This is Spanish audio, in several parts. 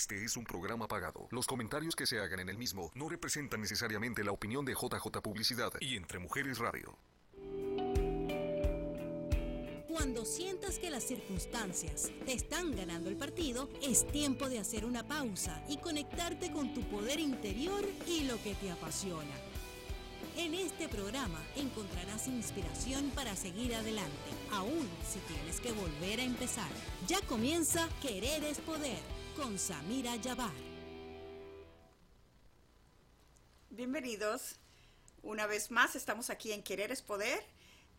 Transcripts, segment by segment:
Este es un programa pagado. Los comentarios que se hagan en el mismo no representan necesariamente la opinión de JJ Publicidad y Entre Mujeres Radio. Cuando sientas que las circunstancias te están ganando el partido, es tiempo de hacer una pausa y conectarte con tu poder interior y lo que te apasiona. En este programa encontrarás inspiración para seguir adelante, aún si tienes que volver a empezar. Ya comienza Querer es Poder con Samira Yabar. Bienvenidos. Una vez más estamos aquí en Querer es Poder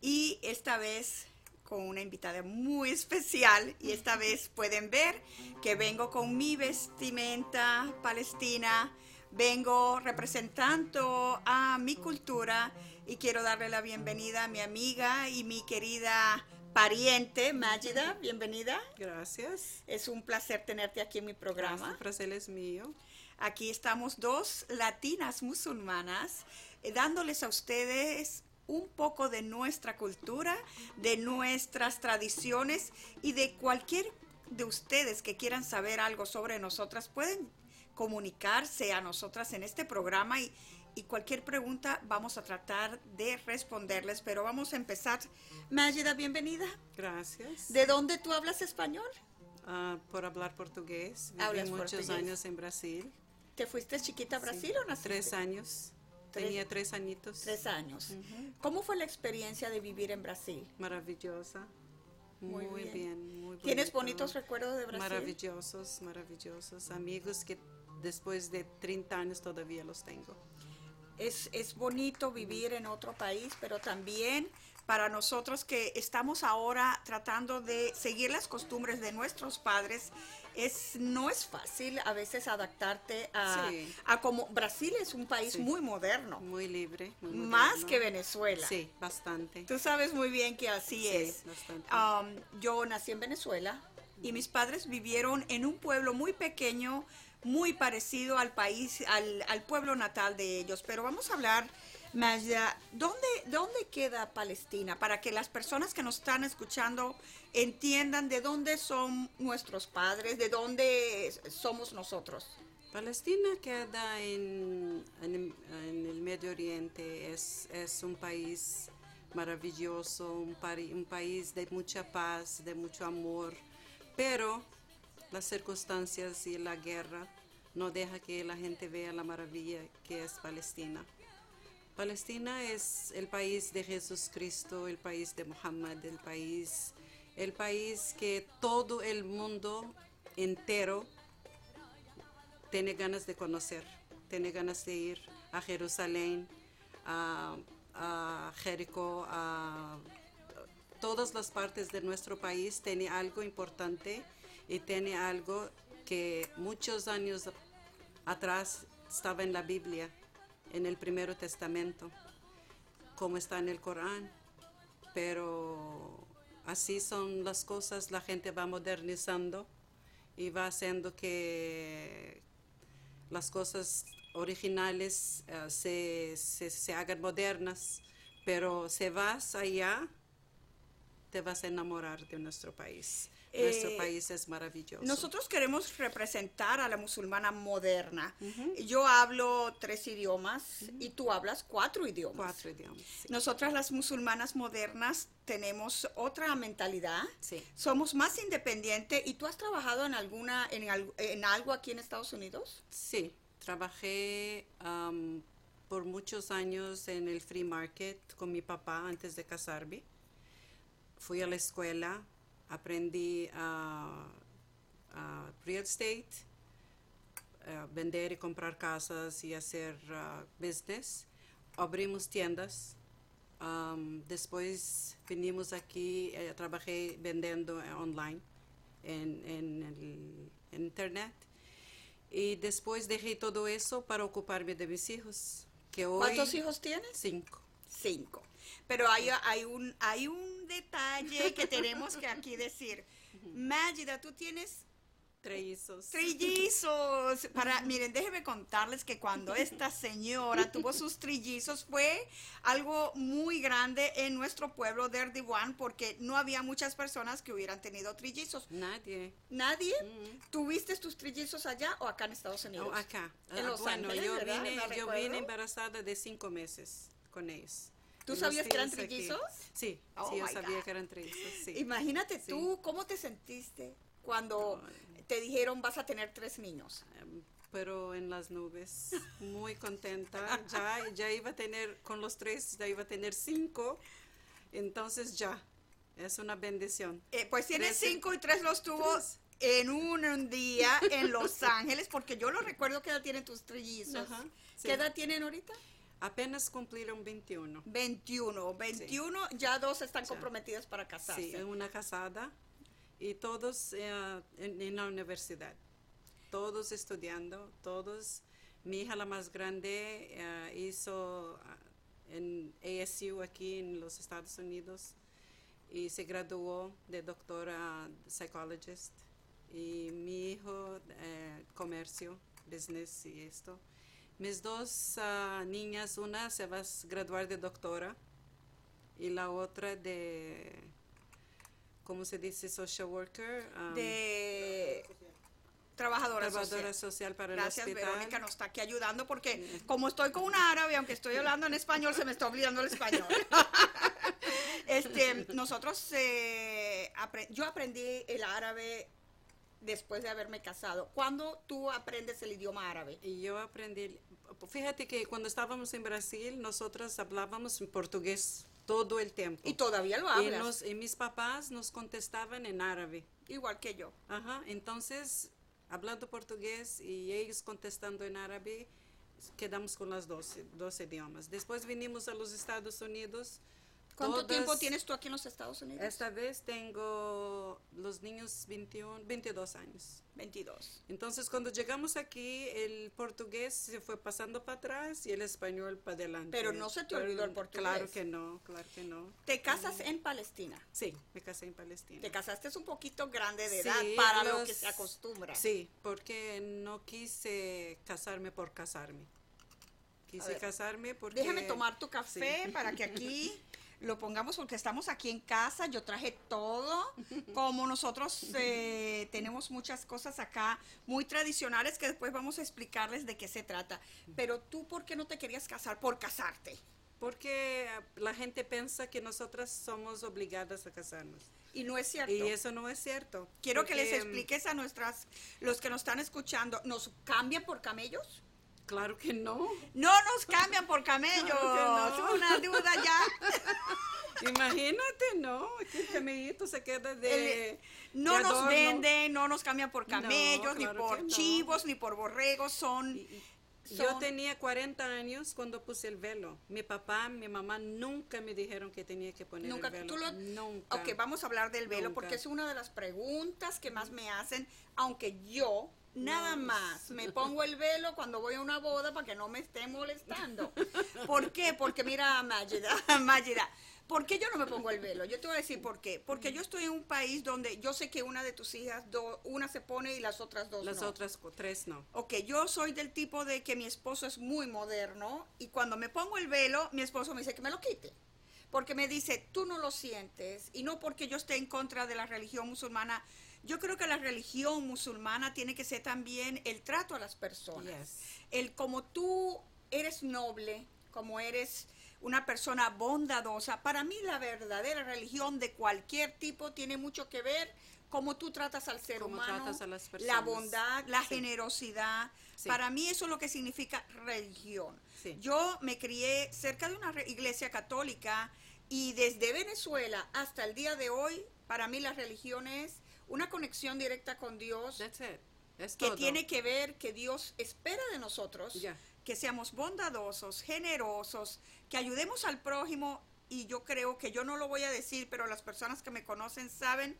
y esta vez con una invitada muy especial y esta vez pueden ver que vengo con mi vestimenta palestina, vengo representando a mi cultura y quiero darle la bienvenida a mi amiga y mi querida pariente Mágida, bienvenida. Gracias. Es un placer tenerte aquí en mi programa. El placer es mío. Aquí estamos dos latinas musulmanas eh, dándoles a ustedes un poco de nuestra cultura, de nuestras tradiciones y de cualquier de ustedes que quieran saber algo sobre nosotras, pueden comunicarse a nosotras en este programa y, y cualquier pregunta vamos a tratar de responderles, pero vamos a empezar. Mágida, bienvenida. Gracias. ¿De dónde tú hablas español? Uh, por hablar portugués. Viví muchos portugués. años en Brasil. ¿Te fuiste chiquita a Brasil Sí. o naciste? Tres años. Tres- Tenía tres añitos. Tres años. ¿Cómo fue la experiencia de vivir en Brasil? Maravillosa. Muy Muy, bien. bien. muy ¿Tienes bonito. bonitos recuerdos de Brasil? Maravillosos, maravillosos. Amigos que después de 30 años todavía los tengo. Es, es bonito vivir en otro país, pero también para nosotros que estamos ahora tratando de seguir las costumbres de nuestros padres, es, no es fácil a veces adaptarte a, Sí. a como Brasil es un país Sí. muy moderno, Muy libre. muy más que Venezuela. Sí, bastante. Tú sabes muy bien que así Sí, es. Um, yo nací en Venezuela y mis padres vivieron en un pueblo muy pequeño, muy parecido al país, al, pueblo natal de ellos. Pero vamos a hablar, Magda, ¿dónde, ¿dónde queda Palestina? Para que las personas que nos están escuchando entiendan de dónde son nuestros padres, de dónde somos nosotros. Palestina queda en, en- en el Medio Oriente, es, es un país maravilloso, un, pari- un país de mucha paz, de mucho amor, pero las circunstancias y la guerra no deja que la gente vea la maravilla que es Palestina. Palestina es el país de Jesucristo, el país de Muhammad, el país, el país que todo el mundo entero tiene ganas de conocer, tiene ganas de ir a Jerusalén, a, a Jericó, a todas las partes de nuestro país tiene algo importante y tiene algo que muchos años atrás estaba en la Biblia, en el Primero Testamento, como está en el Corán. Pero así son las cosas, la gente va modernizando y va haciendo que las cosas originales eh, se, se, se hagan modernas, pero si vas allá, te vas a enamorar de nuestro país. Nuestro Eh, país es maravilloso. Nosotros queremos representar a la musulmana moderna. Yo hablo tres idiomas y tú hablas cuatro idiomas. Cuatro idiomas. sí. Nosotras las musulmanas modernas tenemos otra mentalidad. Sí. Somos más independientes. ¿Y tú has trabajado en alguna en, en algo aquí en Estados Unidos? Sí, trabajé am, por muchos años en el free market con mi papá antes de casarme. Fui a la escuela, aprendí a, a real estate, a vender y comprar casas y hacer ah, business. Abrimos tiendas. Am, después vinimos aquí, eh, trabajé vendiendo eh, online en, en el en internet. Y después dejé todo eso para ocuparme de mis hijos. Que hoy, ¿Cuántos hijos tienes? Cinco. Cinco. Pero hay, hay, un, hay un detalle que tenemos que aquí decir. Mágida, tú tienes Trellizos. Trillizos. Para, miren, déjenme contarles que cuando esta señora tuvo sus trillizos fue algo muy grande en nuestro pueblo de Erdiwan porque no había muchas personas que hubieran tenido trillizos. Nadie. ¿Nadie? Mm. ¿Tuviste tus trillizos allá o acá en Estados Unidos? Oh, acá. En Ah, Los bueno, Ángeles, yo vine, No yo vine embarazada de cinco meses con ellos. ¿Tú sabías que eran tíos aquí. trillizos? Sí, Oh, sí, yo sabía God. que eran trillizos, sí. Imagínate Sí. tú, ¿cómo te sentiste cuando te dijeron vas a tener tres niños? Em, Pero en las nubes, muy contenta. Ya, ya iba a tener, con los tres, ya iba a tener cinco. Entonces ya, es una bendición. Eh, pues tienes Tres- cinco y tres los tuvo tres. en un, un día en Los Ángeles, porque yo lo recuerdo que edad tienen tus trillizos. Ajá, sí. ¿Qué edad tienen ahorita? Apenas cumplieron 21. 21. 21, ya dos están Ya. comprometidas para Sí, casarse. una casada y todos eh, en, en la universidad, todos estudiando, todos. Mi hija la más grande eh, hizo ah, en ASU aquí en los Estados Unidos y se graduó de doctora psychologist y mi hijo eh, comercio, business y esto. Mis dos ah, niñas, una se va a graduar de doctora y la otra de, ¿cómo se dice? Social worker. um, De trabajadora, trabajadora social. social para Gracias, el hospital. Verónica nos está aquí ayudando porque como estoy con una árabe, aunque estoy hablando en español, se me está olvidando el español. este, nosotros, eh, yo aprendí el árabe después de haberme casado. ¿Cuándo tú aprendes el idioma árabe? Y yo aprendí, fíjate que cuando estábamos en Brasil, nosotros hablábamos en portugués todo el tiempo. Y todavía lo Y, hablas, nos- y mis papás nos contestaban en árabe. igual que yo. Ajá, entonces, hablando portugués y ellos contestando en árabe, quedamos con las dos, dos idiomas. Después vinimos a los Estados Unidos. ¿Cuánto todas- tiempo tienes tú aquí en los Estados Unidos? Esta vez tengo los niños 21, 22 años. 22. Entonces, cuando llegamos aquí, el portugués se fue pasando para atrás y el español para adelante. Pero no se te olvidó el portugués. Claro que no, claro que no. Te casas en Palestina. Sí, me casé en Palestina. Te casaste un poquito grande de Sí, edad para lo los- que se acostumbra. Sí, porque no quise casarme por casarme. Quise casarme porque... Déjame tomar tu café Sí. para que aquí lo pongamos porque estamos aquí en casa. Yo traje todo. Como nosotros eh, tenemos muchas cosas acá muy tradicionales que después vamos a explicarles de qué se trata. Pero tú, ¿por qué no te querías casar? Por casarte. Porque la gente piensa que nosotras somos obligadas a casarnos. Y no es cierto. Y eso no es cierto. Quiero que les mm, expliques a nuestras, los que nos están escuchando, ¿nos cambian por camellos? Claro que no. No nos cambian por camellos. Claro no. Una duda ya. Imagínate, ¿no? Que el camellito se queda de... El- no de nos venden, no nos cambian por No, camellos, ni por no. chivos, ni por borregos. Son. Yo tenía 40 años cuando puse el velo. Mi papá, mi mamá nunca me dijeron que tenía que poner Nunca, el velo. tú lo- Nunca. Ok, vamos a hablar del velo Nunca. porque es una de las preguntas que más me hacen, aunque yo nada más me pongo el velo cuando voy a una boda para que no me esté molestando. ¿Por qué? Porque mira, Mágida, Mágida, ¿por qué yo no me pongo el velo? Yo te voy a decir por qué. Porque yo estoy en un país donde yo sé que una de tus hijas, do- una se pone y las otras dos Las no. otras cu- tres no. Ok, yo soy del tipo de que mi esposo es muy moderno y cuando me pongo el velo, mi esposo me dice que me lo quite. Porque me dice, tú no lo sientes y no porque yo esté en contra de la religión musulmana. Yo creo que la religión musulmana tiene que ser también el trato a las personas. Yes. El como tú eres noble, como eres una persona bondadosa. Para mí la verdadera religión de cualquier tipo tiene mucho que ver cómo tú tratas al ser Cómo humano, tratas a las la bondad, la Sí. generosidad. Sí. Para mí eso es lo que significa religión. Sí. Yo me crié cerca de una iglesia católica y desde Venezuela hasta el día de hoy, para mí la religión es una conexión directa con Dios That's it. Es que todo. tiene que ver que Dios espera de nosotros que seamos bondadosos, generosos, que ayudemos al prójimo y yo creo que yo no lo voy a decir, pero las personas que me conocen saben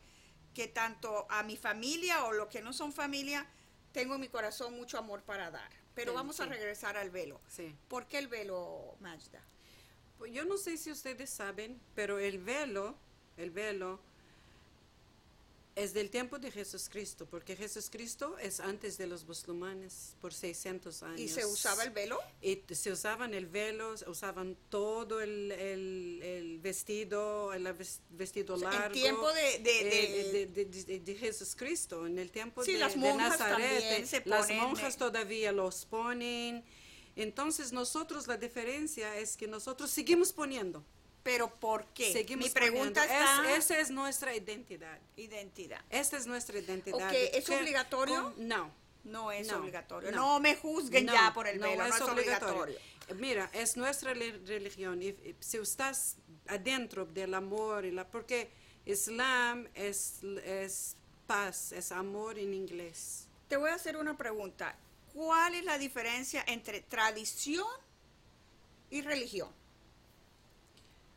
que tanto a mi familia o lo que no son familia, tengo en mi corazón mucho amor para dar. Pero Sí, vamos a regresar al velo. Sí. ¿Por qué el velo, Magda? Pues Yo no sé si ustedes saben, pero el velo, el velo, Es del tiempo de Jesucristo, porque Jesucristo es antes de los musulmanes, por 600 años. ¿Y se usaba el velo? Y se usaban el velo, usaban todo el, el- el vestido, el ves- vestido O sea, en largo. tiempo de- de- eh, de, de- de- de Jesucristo, en el tiempo Sí, de, las monjas Nazaret. también se las ponen, monjas eh. todavía los ponen. Entonces nosotros la diferencia es que nosotros seguimos poniendo. ¿Pero por qué? Seguimos Mi pregunta está... Es- esa es nuestra identidad. Identidad. Esta es nuestra identidad. Ok, de ¿es obligatorio? no. No es No, obligatorio. no. No, me juzguen No, ya por el velo, no es, obligatorio. obligatorio. Mira, es nuestra religión. Y, y si estás adentro del amor, y la, porque Islam es, es paz, es amor en inglés. Te voy a hacer una pregunta. ¿Cuál es la diferencia entre tradición y religión?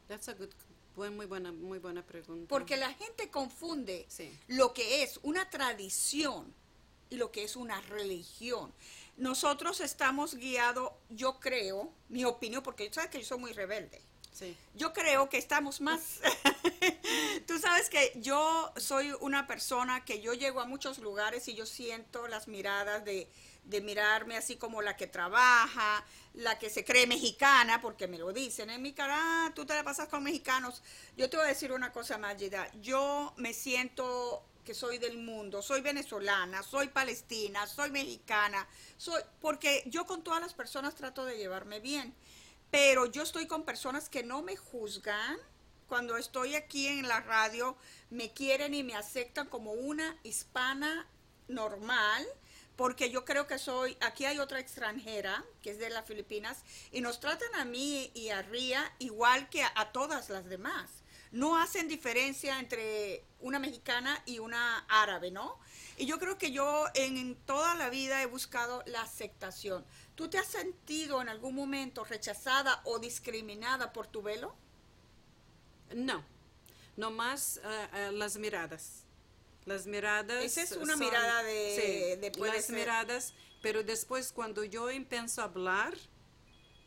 That's a good, buen- muy buena, muy buena pregunta. Porque la gente confunde Sí. lo que es una tradición y lo que es una religión. Nosotros estamos guiados, yo creo, mi opinión, porque sabes que yo soy muy rebelde. Sí. Yo creo que estamos más... Tú sabes que yo soy una persona que yo llego a muchos lugares y yo siento las miradas de, de mirarme así como la que trabaja, la que se cree mexicana, porque me lo dicen en mi cara, "Ah, tú te la pasas con mexicanos. Yo te voy a decir una cosa, Magida. Yo me siento que soy del mundo, soy venezolana, soy palestina, soy mexicana, soy porque yo con todas las personas trato de llevarme bien pero yo estoy con personas que no me juzgan. Cuando estoy aquí en la radio, me quieren y me aceptan como una hispana normal, porque yo creo que soy, aquí hay otra extranjera, que es de las Filipinas, y nos tratan a mí y a Ría igual que a, todas las demás. No hacen diferencia entre una mexicana y una árabe, ¿no? Y yo creo que yo en toda la vida he buscado la aceptación. ¿Tú te has sentido en algún momento rechazada o discriminada por tu velo? No, no más eh, eh, las miradas. Las miradas. Esa es una mirada de- de puede las ser. miradas, pero después cuando yo empiezo a hablar,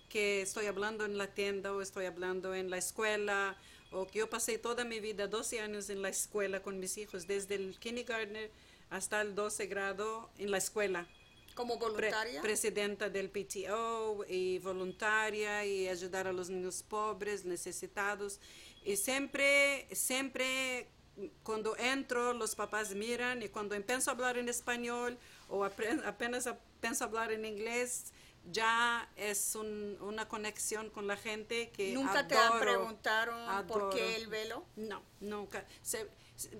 que estoy hablando en la tienda o estoy hablando en la escuela, o que yo pasé toda mi vida, 12 años en la escuela con mis hijos, desde el kindergarten hasta el 12 grado en la escuela. Como Pre- voluntaria. presidenta del PTO y voluntaria y ayudar a los niños pobres, necesitados. Y siempre, siempre cuando entro, los papás miran y cuando empiezo a hablar en español o apenas a hablar en inglés, ya es un- una conexión con la gente que ¿Nunca te adoro, preguntaron por qué el velo? No, nunca. Se,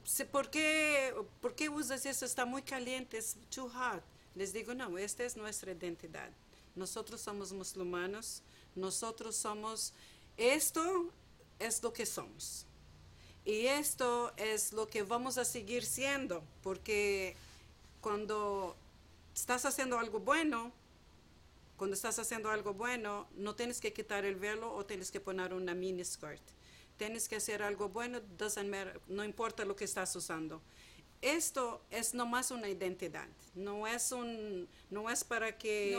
se- ¿por, qué, ¿Por qué usas eso? Está muy caliente, es too hot. Les digo, no, esta es nuestra identidad. Nosotros somos musulmanes, nosotros somos, esto es lo que somos. Y esto es lo que vamos a seguir siendo, porque cuando estás haciendo algo bueno, cuando estás haciendo algo bueno, no tienes que quitar el velo o tienes que poner una mini skirt. Tienes que hacer algo bueno, no importa lo que estás usando. Esto es nomás una identidad, no es un, no es para que.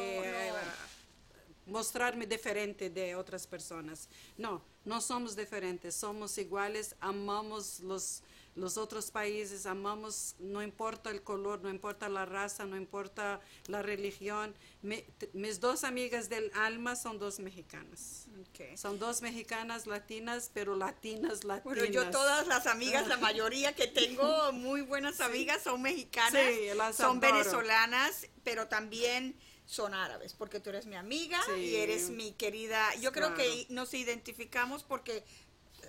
Mostrarme diferente de otras personas. No, no somos diferentes, somos iguales, amamos los, los otros países, amamos, no importa el color, no importa la raza, no importa la religión. Me- mis dos amigas del alma son dos mexicanas. Ok. Son dos mexicanas latinas, pero latinas, latinas. Bueno, yo todas las amigas, la mayoría que tengo, muy buenas amigas, son mexicanas, Sí, las son adoro. venezolanas, pero también son árabes, porque tú eres mi amiga Sí. y eres mi querida. Yo creo que nos identificamos porque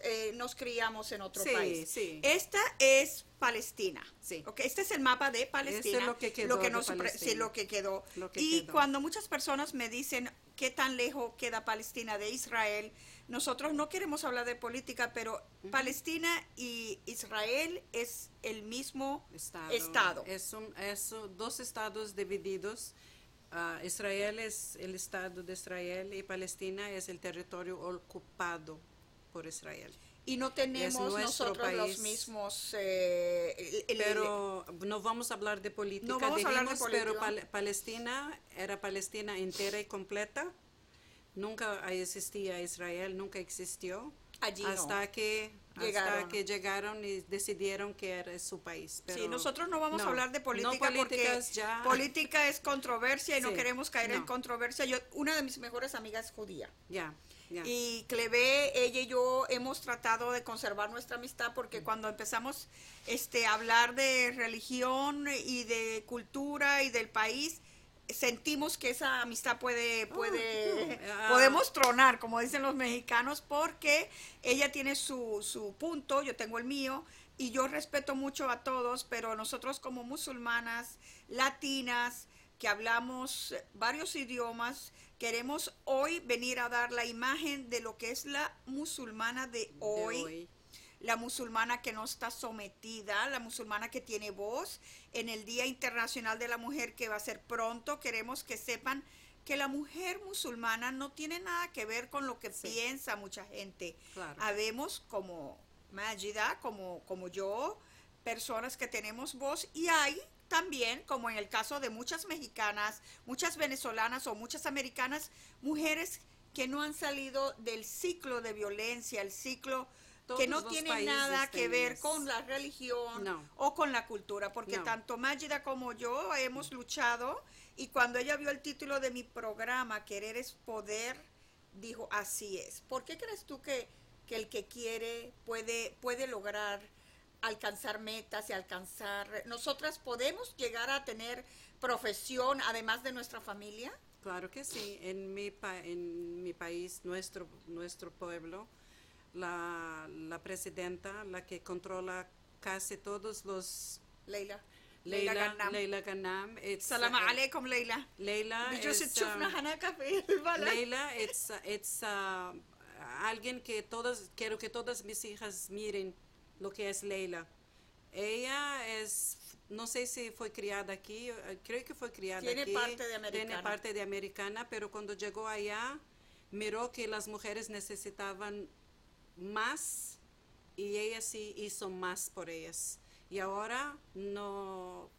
eh, nos criamos en otro Sí, país. sí. Esta es Palestina. Sí. Ok, Este es el mapa de Palestina. Este es lo que quedó nos sí, lo que quedó. Lo que y quedó. cuando muchas personas me dicen qué tan lejos queda Palestina de Israel, nosotros no queremos hablar de política, pero Palestina y Israel es el mismo Estado. estado. Es, un- es dos estados divididos. Ah, Israel es el estado de Israel y Palestina es el territorio ocupado por Israel. y no tenemos nosotros los mismos... eh, el- el- Pero no vamos a hablar de política, No vamos a hablar de pero política. Pal- Palestina era Palestina entera y completa. Nunca existía Israel, nunca existió. Allí no. hasta que Llegaron. hasta que llegaron y decidieron que era su país. Sí, pero nosotros no vamos a hablar de política porque ya. política es controversia y no Sí, queremos caer en controversia. Yo, una de mis mejores amigas es judía. Ya. Y Cleve, ella y yo hemos tratado de conservar nuestra amistad porque cuando empezamos este, a hablar de religión y de cultura y del país, sentimos que esa amistad puede, puede, ah. podemos tronar, como dicen los mexicanos, porque ella tiene su, su punto, yo tengo el mío, y yo respeto mucho a todos, pero nosotros como musulmanas, latinas, que hablamos varios idiomas, queremos hoy venir a dar la imagen de lo que es la musulmana de de hoy, la musulmana que no está sometida, la musulmana que tiene voz. En el Día Internacional de la Mujer que va a ser pronto, queremos que sepan que la mujer musulmana no tiene nada que ver con lo que Sí. piensa mucha gente. Claro. Habemos como Magida, como, como yo, personas que tenemos voz y hay también, como en el caso de muchas mexicanas, muchas venezolanas o muchas americanas, mujeres que no han salido del ciclo de violencia, el ciclo que no tiene nada que ver con la religión No. o con la cultura, porque No. tanto Magida como yo hemos luchado y cuando ella vio el título de mi programa, Querer es Poder, dijo, así es. ¿Por qué crees tú que, que el que quiere puede, puede lograr alcanzar metas y alcanzar... Nosotras podemos llegar a tener profesión además de nuestra familia? Claro que sí. En mi, pa- en mi país, nuestro, nuestro pueblo, la, la presidenta, la que controla casi todos los... Leila. Leila, Ghanem. Leila Ghanem. it's, Salam uh, عليكم ليلى Leila بجوز is, تشوفنا um, هناك في البلد Leila, it's, uh, it's uh, alguien que todas, quiero que todas mis hijas miren lo que es Leila. Ella es, no sé si fue criada aquí, eh, creo que fue criada Tiene aquí. parte de Tiene americana. parte de americana, pero cuando llegó allá, miró que las mujeres necesitaban más y ella sí hizo más por ellas. Y ahora no,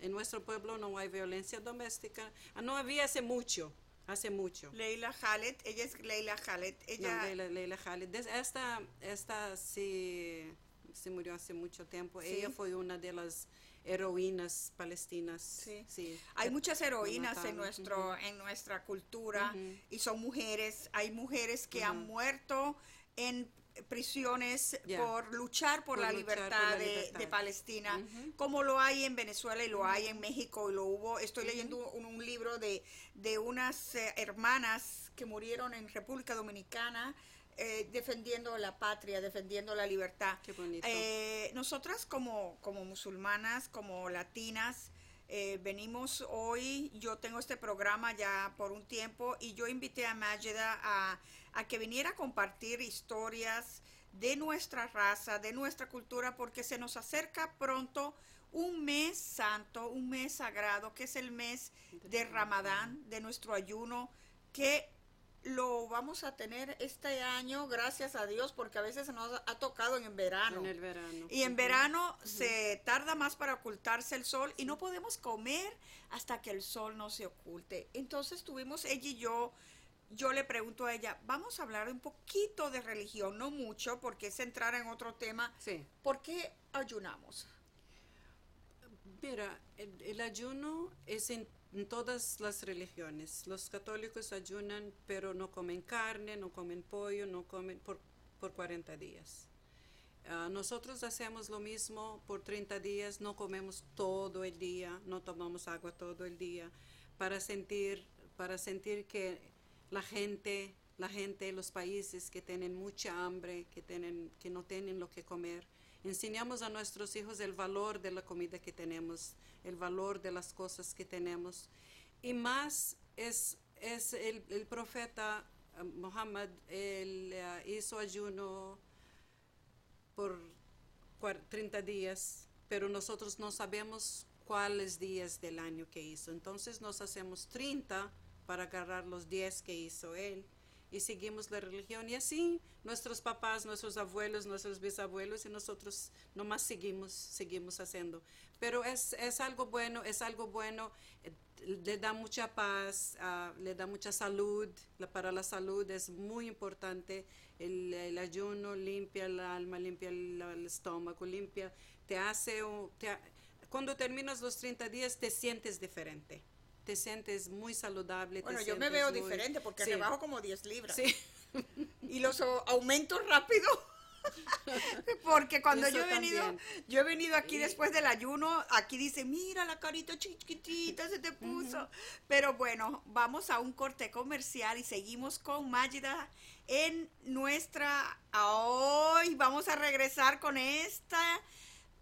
en nuestro pueblo no hay violencia doméstica. Ah, No había hace mucho, hace mucho. Leila Khaled, ella es Leila Khaled, No, ella Leila, Leila Khaled. Esta, esta sí, se murió hace mucho tiempo. Sí. Ella fue una de las heroínas palestinas. Sí. Sí. hay muchas heroínas en nuestro en nuestra cultura y son mujeres, hay mujeres que han muerto en prisiones Ya. por luchar por, Por la, luchar por libertad la de, libertad. de Palestina, Ujú. como lo hay en Venezuela y lo hay en México y lo hubo. Estoy leyendo un, un libro de, de unas eh, hermanas que murieron en República Dominicana eh, defendiendo la patria, defendiendo la libertad. Qué bonito. Eh, nosotras como, como musulmanas, como latinas, eh, venimos hoy, yo tengo este programa ya por un tiempo y yo invité a Mágida a, a que viniera a compartir historias de nuestra raza, de nuestra cultura, porque se nos acerca pronto un mes santo, un mes sagrado, que es el mes de Ramadán, de nuestro ayuno, que lo vamos a tener este año, gracias a Dios, porque a veces nos ha tocado en verano. En el verano. Y en verano se tarda más para ocultarse el sol y no podemos comer hasta que el sol no se oculte. Entonces tuvimos ella y yo, yo le pregunto a ella, vamos a hablar un poquito de religión, no mucho, porque es entrar en otro tema. Sí. ¿Por qué ayunamos? Mira, el, el ayuno es en, en todas las religiones. Los católicos ayunan, pero no comen carne, no comen pollo, no comen por, por 40 días. Ah, nosotros hacemos lo mismo por 30 días, no comemos todo el día, no tomamos agua todo el día, para sentir, para sentir que la gente, la gente, los países que tienen mucha hambre, que, tienen, que no tienen lo que comer, enseñamos a nuestros hijos el valor de la comida que tenemos, el valor de las cosas que tenemos. Y más es, es el, profeta ah, Muhammad, él ah, hizo ayuno por cuar- 30 días, pero nosotros no sabemos cuáles días del año que hizo. Entonces nos hacemos 30 para agarrar los 10 que hizo él y seguimos la religión. Y así nuestros papás, nuestros abuelos, nuestros bisabuelos y nosotros nomás seguimos, seguimos haciendo. Pero es, es algo bueno, es algo bueno. eh, le da mucha paz, ah, le da mucha salud. La- para la salud es muy importante. El, ayuno limpia el alma, limpia el, estómago, limpia, te hace, cuando terminas los 30 días te sientes diferente. Te sientes muy saludable. te Bueno, yo me veo muy- diferente porque Sí, rebajo como 10 libras. Sí. y los au- aumento rápido. Porque cuando Eso yo he venido, también. yo he venido aquí Y- después del ayuno, aquí dice, mira la carita chiquitita se te puso. Pero bueno, vamos a un corte comercial y seguimos con Magida en nuestra hoy vamos a regresar con esta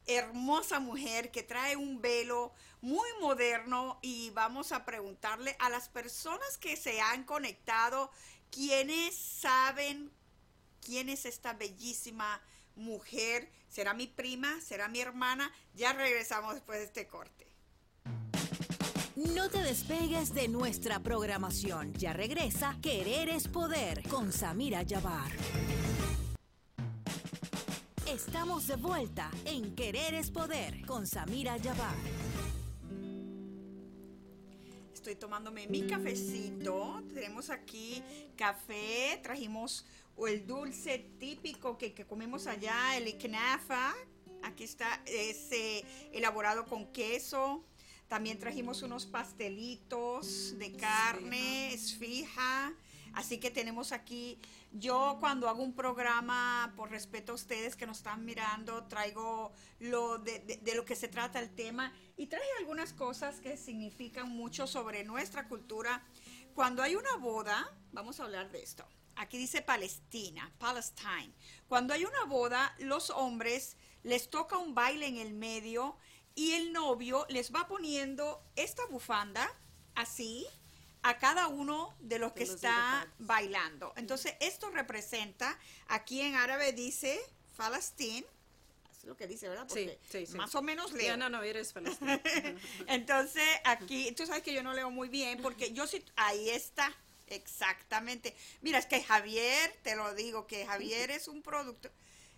hermosa mujer que trae un velo muy moderno y vamos a preguntarle a las personas que se han conectado quiénes saben quién es esta bellísima mujer. ¿Será mi prima? ¿Será mi hermana? Ya regresamos después de este corte. No te despegues de nuestra programación. Ya regresa Querer es Poder con Samira Yabar. Estamos de vuelta en Querer es Poder con Samira Yabar. Estoy tomándome mi cafecito. Tenemos aquí café. Trajimos el dulce típico que, que comemos allá, el iknafa. Aquí está, es eh, elaborado con queso. También trajimos unos pastelitos de carne, esfija. Así que tenemos aquí, yo cuando hago un programa, por respeto a ustedes que nos están mirando, traigo lo de, de- de lo que se trata el tema y traje algunas cosas que significan mucho sobre nuestra cultura. Cuando hay una boda, vamos a hablar de esto. Aquí dice Palestina, Palestine. Cuando hay una boda, los hombres les toca un baile en el medio y el novio les va poniendo esta bufanda así a cada uno de los que está bailando. Entonces, esto representa, aquí en árabe dice es lo que dice, ¿verdad? Sí, Porque sí, sí. Más o menos leo. Ya no, no, eres palestina. Entonces, aquí, tú sabes que yo no leo muy bien, porque yo sí, ahí está, exactamente. Mira, es que Javier, te lo digo, que Javier es un producto.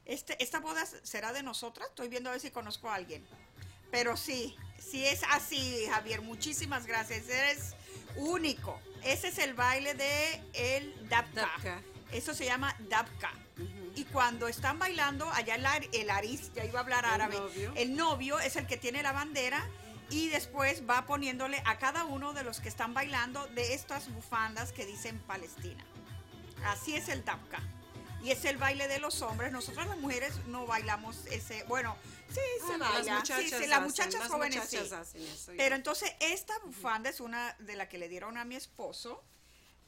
Este, esta boda será de nosotras, estoy viendo a ver si conozco a alguien. Pero sí, sí es así, Javier, muchísimas gracias, eres único. Ese es el baile de el dabka. Dabka. Eso se llama dabka. Y cuando están bailando, allá el, ar- el aris, ya iba a hablar El árabe, novio. el novio es el que tiene la bandera y después va poniéndole a cada uno de los que están bailando de estas bufandas que dicen Palestina. Así es el dabka. Y es el baile de los hombres. Nosotras las mujeres no bailamos ese, bueno, sí, se Ah, baila. Las sí, muchachas, sí, las hacen, muchachas las jóvenes muchachas sí. hacen eso, ya. Pero entonces esta bufanda es una de la que le dieron a mi esposo.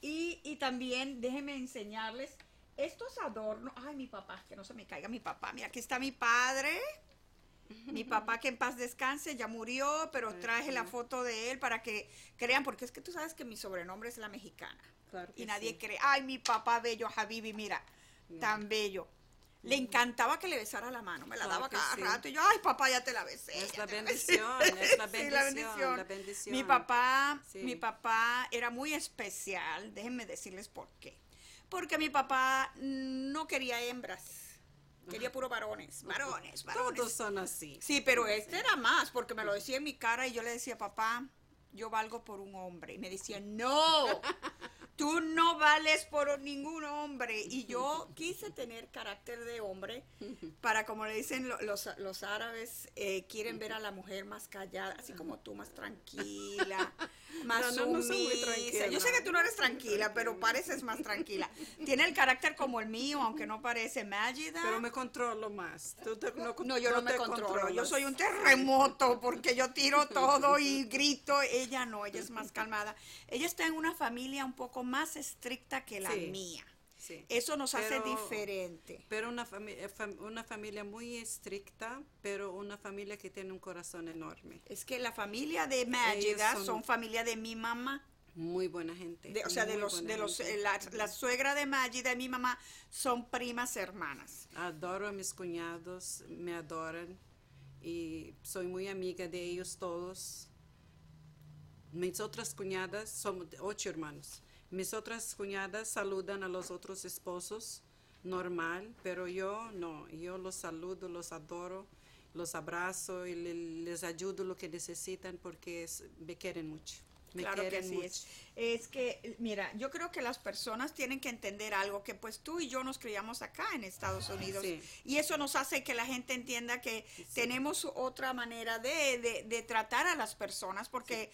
Y, y también déjenme enseñarles estos adornos. Ay, mi papá, que no se me caiga mi papá. Mira, aquí está mi padre. Mi papá que en paz descanse, ya murió, pero traje la foto de él para que crean, porque es que tú sabes que mi sobrenombre es la mexicana. Claro que y nadie sí. cree, ay, mi papá bello, Habibi, mira, tan bello. Le encantaba que le besara la mano, me la Claro daba cada sí. rato y yo, ay, papá, ya te la besé. Es la te besé". bendición, es la Sí, la bendición, la bendición. Mi papá, Sí. mi papá era muy especial, déjenme decirles por qué. Porque mi papá no quería hembras, quería puro varones, varones, varones. Todos son así. Sí, pero este era más, porque me lo decía en mi cara y yo le decía, papá, yo valgo por un hombre. Y me decía, no, tú no vales por ningún hombre. Y yo quise tener carácter de hombre para, como le dicen lo- los, los árabes, eh, quieren ver a la mujer más callada, así como tú, más tranquila, más No, no, no sumisa. Yo sé que tú no eres tranquila, pero pareces más tranquila. Tiene el carácter como el mío, aunque no parece Magida. Pero me controlo más. Tú te- no, yo no, me controlo. Yo soy un terremoto porque yo tiro todo y grito. Ella no, ella es más calmada. Ella está en una familia un poco más estricta que la Sí, mía. sí. Eso nos hace diferente. Pero una, fami- eh, una familia muy estricta, pero una familia que tiene un corazón enorme. Es que la familia de Magida son- son... familia de mi mamá. Muy buena gente. de- o sea, de los, de los, eh, la, la suegra de Magida y mi mamá son primas hermanas. Adoro a mis cuñados, me adoran y soy muy amiga de ellos todos. Mis otras cuñadas, somos ocho hermanos. Mis otras cuñadas saludan a los otros esposos normal, pero yo no. Yo los saludo, los adoro, los abrazo y le- les ayudo lo que necesitan porque es- me quieren mucho. Me claro que mucho. es. Es que, mira, yo creo que las personas tienen que entender algo, que pues tú y yo nos criamos acá en Estados Unidos Sí. y eso nos hace que la gente entienda que tenemos otra manera de, de- de tratar a las personas, porque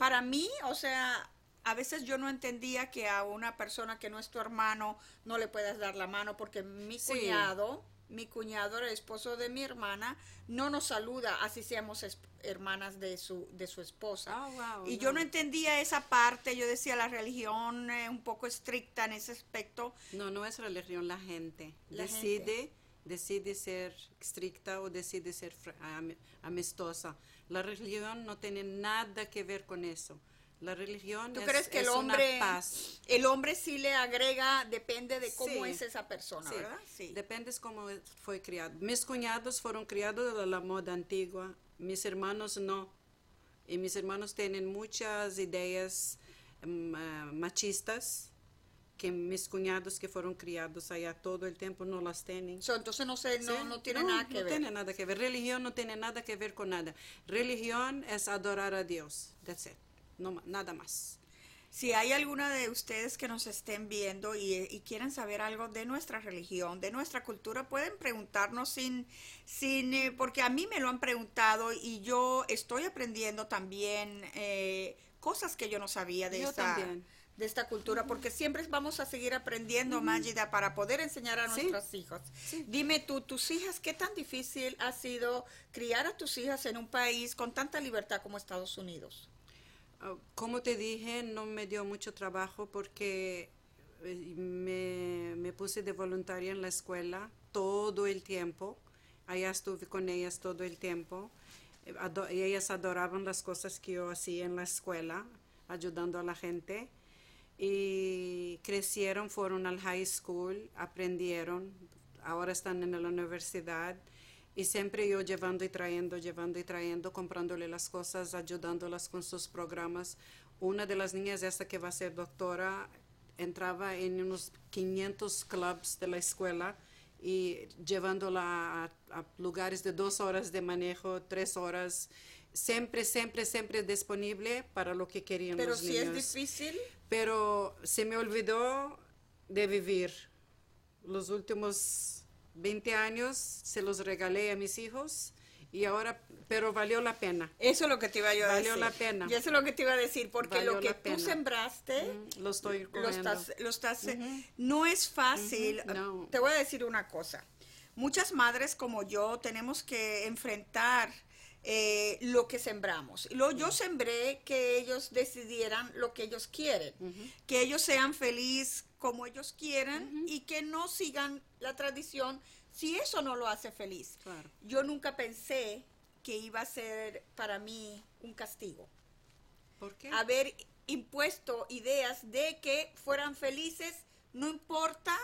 para mí, o sea, a veces yo no entendía que a una persona que no es tu hermano no le puedas dar la mano, porque mi Sí. cuñado, mi cuñado, el esposo de mi hermana, no nos saluda, así seamos hermanas de su, de su esposa. Wow, y yo no. no entendía esa parte, yo decía la religión eh, un poco estricta en ese aspecto. No, no es religión, la gente. La decide, decide ser estricta o decide ser amistosa. La religión no tiene nada que ver con eso. La religión ¿Tú es, crees que el hombre, una paz. el hombre sí le agrega, depende de cómo Sí. es esa persona, Sí, ¿verdad? Sí. Depende cómo fue criado. Mis cuñados fueron criados de la moda antigua, mis hermanos no. Y mis hermanos tienen muchas ideas mm, ah, machistas que mis cuñados que fueron criados allá todo el tiempo no las tienen. So, entonces no sé, no, Sí, no tiene nada que no ver. tiene nada que ver. Religión no tiene nada que ver con nada. Religión es adorar a Dios. That's it. No, nada más. Si hay alguna de ustedes que nos estén viendo y, y quieren saber algo de nuestra religión, de nuestra cultura, pueden preguntarnos sin, sin eh, porque a mí me lo han preguntado y yo estoy aprendiendo también eh, cosas que yo no sabía de Yo esta también. De esta cultura, porque siempre vamos a seguir aprendiendo, Mágida, para poder enseñar a Sí. nuestros hijos. Sí. Dime tú, tus hijas, ¿qué tan difícil ha sido criar a tus hijas en un país con tanta libertad como Estados Unidos? Ah, Como te dije, no me dio mucho trabajo porque eh, me, me puse de voluntaria en la escuela todo el tiempo. Allá estuve con ellas todo el tiempo. Eh, ado- ellas adoraban las cosas que yo hacía en la escuela, ayudando a la gente. Y crecieron, fueron al high school, aprendieron, ahora están en la universidad. Y siempre yo llevando y trayendo, llevando y trayendo, comprándole las cosas, ayudándolas con sus programas. Una de las niñas, esta que va a ser doctora, entraba en unos 500 clubs de la escuela y llevándola a, a lugares de dos horas de manejo, tres horas, siempre, siempre, siempre disponible para lo que querían Pero los si niños es difícil, pero se me olvidó de vivir. Los últimos 20 años se los regalé a mis hijos y ahora, pero valió la pena. Eso es lo que te iba yo a Valió decir. la pena. Y eso es lo que te iba a decir, porque Valió lo que tú sembraste, Mm, Lo estoy lo estás, lo estás, no es fácil. No. Te voy a decir una cosa. Muchas madres como yo tenemos que enfrentar eh, lo que sembramos. Lo, yo sembré que ellos decidieran lo que ellos quieren, que ellos sean felices como ellos quieran y que no sigan la tradición si eso no lo hace feliz. Claro. Yo nunca pensé que iba a ser para mí un castigo ¿Por qué? haber impuesto ideas de que fueran felices, no importa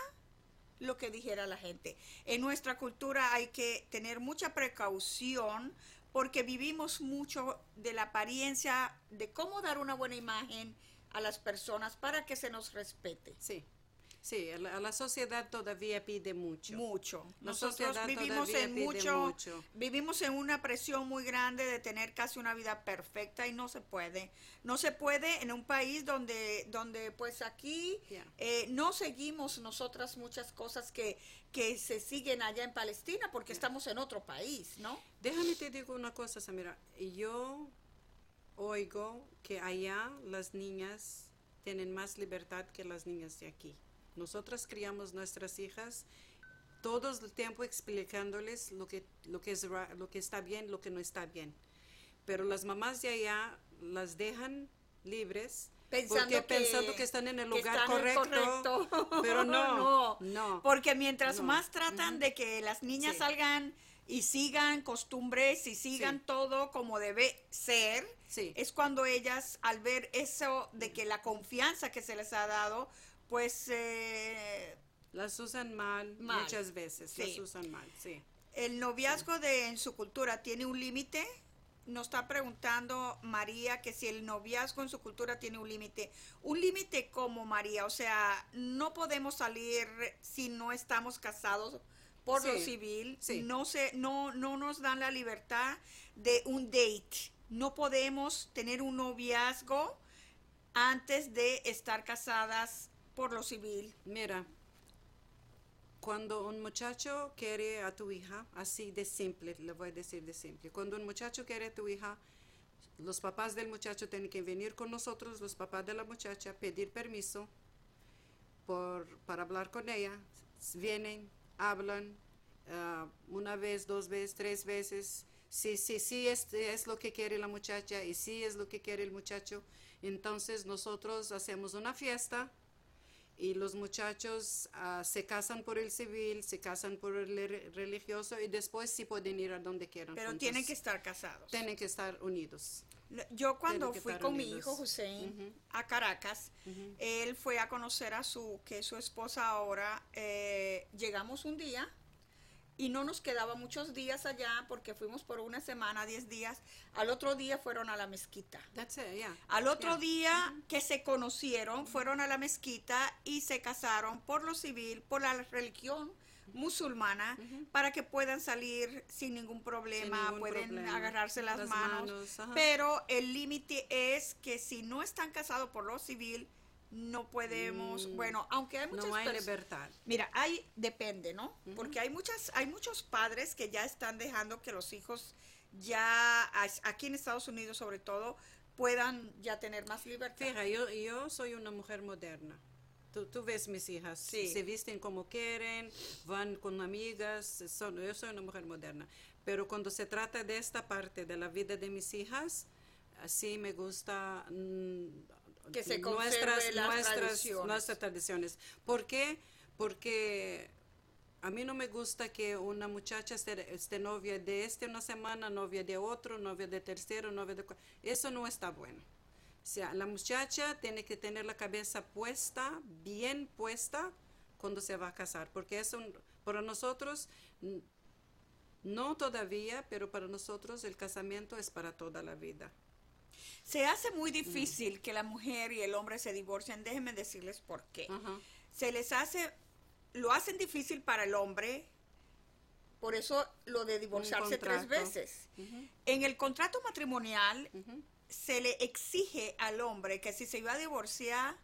lo que dijera la gente. En nuestra cultura hay que tener mucha precaución porque vivimos mucho de la apariencia de cómo dar una buena imagen a las personas para que se nos respete. Sí, sí, a la, a la sociedad todavía pide mucho. Mucho. Nosotros vivimos en mucho, mucho. vivimos en una presión muy grande de tener casi una vida perfecta y no se puede. No se puede en un país donde, donde pues aquí Yeah. eh, no seguimos nosotras muchas cosas que, que se siguen allá en Palestina porque estamos en otro país, ¿no? Déjame te digo una cosa, Samira. Yo oigo que allá las niñas tienen más libertad que las niñas de aquí. Nosotras criamos nuestras hijas todo el tiempo explicándoles lo que, lo que, es, lo que está bien, lo que no está bien. Pero las mamás de allá las dejan libres Pensando porque que- pensando que están en el lugar correcto, correcto. pero no, No, no. Porque mientras No. más tratan de que las niñas Sí. salgan y sigan costumbres y sigan Sí. todo como debe ser, Sí. es cuando ellas al ver eso de que la confianza que se les ha dado, pues eh, Las usan mal, Mal. muchas veces, Sí. las usan mal, sí. el noviazgo de en su cultura tiene un límite. Nos está preguntando María que si el noviazgo en su cultura tiene un límite. Un límite como María, o sea, no podemos salir si no estamos casados por lo civil. No se, no, no nos dan la libertad de un date. No podemos tener un noviazgo antes de estar casadas por lo civil? Mira, cuando un muchacho quiere a tu hija, así de simple, le voy a decir de simple, cuando un muchacho quiere a tu hija, los papás del muchacho tienen que venir con nosotros, los papás de la muchacha, pedir permiso por, para hablar con ella. Vienen, hablan ah, una vez, dos veces, tres veces. Si sí, sí, es, es lo que quiere la muchacha y si es lo que quiere el muchacho, entonces nosotros hacemos una fiesta y los muchachos ah, se casan por el civil, se casan por el re- religioso y después sí pueden ir a donde quieran. Pero juntos. tienen que estar casados. Tienen que estar unidos. Yo cuando fui con mi hijo Hussein a Caracas, él fue a conocer a su, que es su esposa ahora. eh, llegamos un día y no nos quedaba muchos días allá porque fuimos por una semana, 10 días. Al otro día fueron a la mezquita. That's it, yeah. Al otro Yeah. día que se conocieron, fueron a la mezquita y se casaron por lo civil, por la religión musulmana, para que puedan salir sin ningún problema, ningún pueden problema. agarrarse las, Las manos. pero el límite es que si no están casados por lo civil, no podemos, Mm, bueno, aunque hay muchas No hay libertad. Mira, hay depende, ¿no? Porque hay muchas, hay muchos padres que ya están dejando que los hijos ya aquí en Estados Unidos sobre todo puedan ya tener más libertad. Fija, yo, yo soy una mujer moderna. Tú, tú ves mis hijas, Sí. se visten como quieren, van con amigas, son- yo soy una mujer moderna. Pero cuando se trata de esta parte de la vida de mis hijas, así me gusta mm, Que se conserve las nuestras, tradiciones. nuestras tradiciones. ¿Por qué? Porque a mí no me gusta que una muchacha esté, esté novia de este una semana, novia de otro, novia de tercero, novia de... Eso no está bueno. O sea, la muchacha tiene que tener la cabeza puesta, bien puesta, cuando se va a casar, porque es un, para nosotros, no todavía, pero para nosotros el casamiento es para toda la vida. Se hace muy difícil que la mujer y el hombre se divorcien. Déjenme decirles por qué. Se les hace, lo hacen difícil para el hombre. Por eso lo de divorciarse tres veces. En el contrato matrimonial se le exige al hombre que si se iba a divorciar,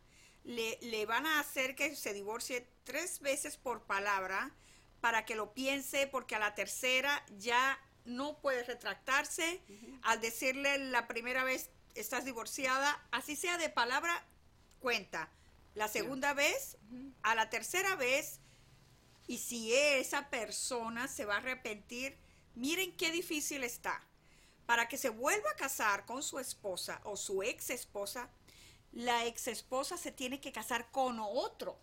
le, le van a hacer que se divorcie tres veces por palabra para que lo piense, porque a la tercera ya no puede retractarse. Al decirle la primera vez estás divorciada, así sea de palabra, cuenta. La segunda vez, a la tercera vez, y si esa persona se va a arrepentir, miren qué difícil está. Para que se vuelva a casar con su esposa o su ex esposa, la ex esposa se tiene que casar con otro,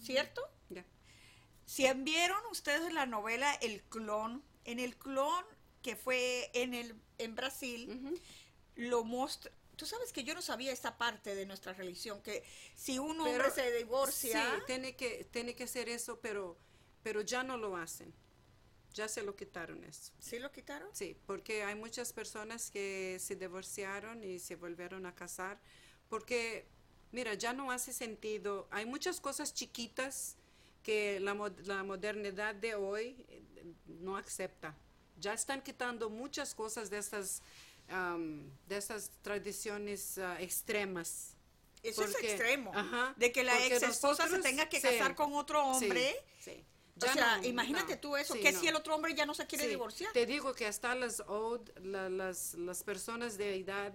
¿cierto? Si vieron ustedes la novela El Clon, en El Clon que fue en el en Brasil, lo muestra. Tú sabes que yo no sabía esta parte de nuestra religión, que si un hombre Pero- se divorcia, Sí, tiene que, tiene que hacer eso, pero, pero ya no lo hacen. Ya se lo quitaron eso. ¿sí lo quitaron? Sí, porque hay muchas personas que se divorciaron y se volvieron a casar, porque, mira, ya no hace sentido. Hay muchas cosas chiquitas que la, la modernidad de hoy eh, no acepta. Ya están quitando muchas cosas de estas, am, de estas tradiciones ah, extremas. Eso es extremo. ajá, de que la ex esposa se tenga que sí, casar con otro hombre. Sí, sí. o sea, no, imagínate no, tú eso, que no. si el otro hombre ya no se quiere divorciar. Te digo que hasta las old, la- las, las personas de edad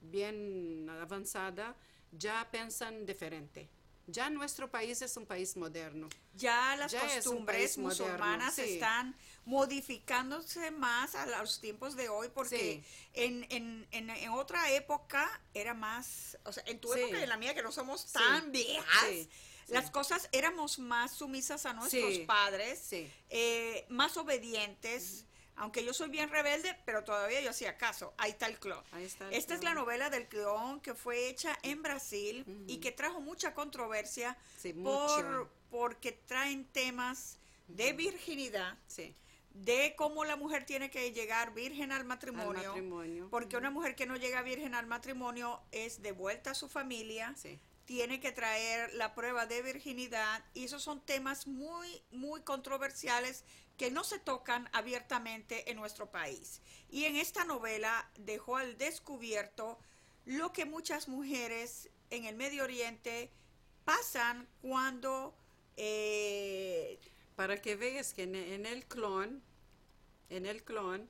bien avanzada ya piensan diferente. Ya nuestro país es un país moderno. Ya las Ya es un costumbres moderno, musulmanas sí. están modificándose más a los tiempos de hoy porque en, en, en, en otra época era más, o sea, en tu Sí. época y en la mía que no somos tan viejas, las cosas éramos más sumisas a nuestros padres, eh, más obedientes. Aunque yo soy bien rebelde, pero todavía yo hacía caso. Ahí está el clon. Ahí está el Esta es la novela del clon que fue hecha en Brasil y que trajo mucha controversia Sí, por, porque traen temas de virginidad, Sí. de cómo la mujer tiene que llegar virgen al matrimonio, matrimonio. porque una mujer que no llega virgen al matrimonio es devuelta a su familia, Sí. tiene que traer la prueba de virginidad y esos son temas muy, muy controversiales que no se tocan abiertamente en nuestro país. Y en esta novela dejó al descubierto lo que muchas mujeres en el Medio Oriente pasan cuando... eh, Para que veas que en, en el clon, en el clon,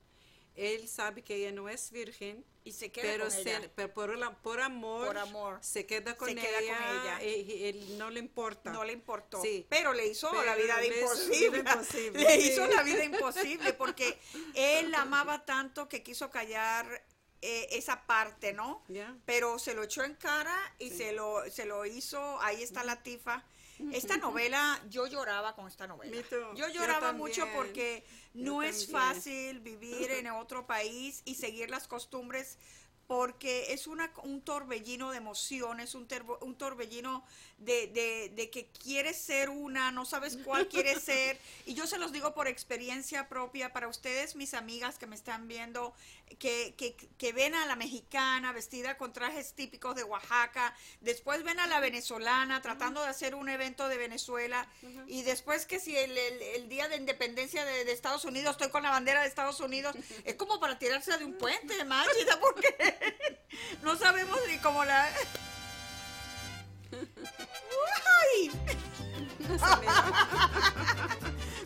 él sabe que ella no es virgen, y se queda pero, con se- ella. pero por, la- por amor, Por amor. se queda con, Se ella, con ella. Y, y él no le importa. No le importó. Sí. Pero le hizo Pero la vida le imposible. Le sí. hizo la vida imposible porque él la amaba tanto que quiso callar eh, esa parte, ¿no? Pero se lo echó en cara y se lo se lo hizo. Ahí está la tifa. Esta novela, yo lloraba con esta novela. Yo lloraba mucho porque no Yo es también. fácil vivir en otro país y seguir las costumbres porque es una, un torbellino de emociones, un, terbo- un torbellino de, de- de que quieres ser una, no sabes cuál quieres ser. Y yo se los digo por experiencia propia para ustedes, mis amigas que me están viendo, que, que, que ven a la mexicana vestida con trajes típicos de Oaxaca, después ven a la venezolana tratando de hacer un evento de Venezuela, y después que si el, el- el día de independencia de, de Estados Unidos estoy con la bandera de Estados Unidos, es como para tirarse de un puente, Mágida, porque no sabemos ni cómo la... ¡Uy!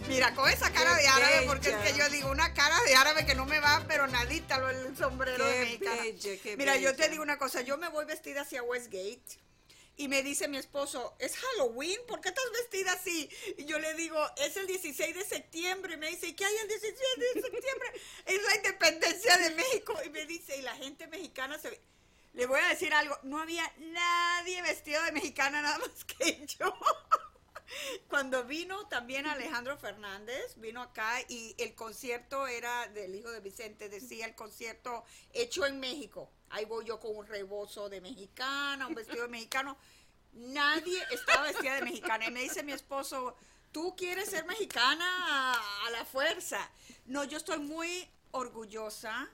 Mira, con esa cara Qué de árabe, porque es que yo digo una cara de árabe que no me va, pero nadita lo el sombrero de bella, qué Mira, yo te digo una cosa, yo me voy vestida hacia Westgate y me dice mi esposo, es Halloween, ¿por qué estás vestida así? Y yo le digo, es el 16 de septiembre. Y me dice, ¿y qué hay el 16 de septiembre? Es la independencia de México. Y me dice, y la gente mexicana se... Le voy a decir algo, no había nadie vestido de mexicana nada más que yo. Cuando vino también Alejandro Fernández, vino acá y el concierto era del hijo de Vicente, decía el concierto hecho en México. Ahí voy yo con un rebozo de mexicana, un vestido de mexicano. Nadie estaba vestida de mexicana. Y me dice mi esposo, ¿tú quieres ser mexicana a, a la fuerza? No, yo estoy muy orgullosa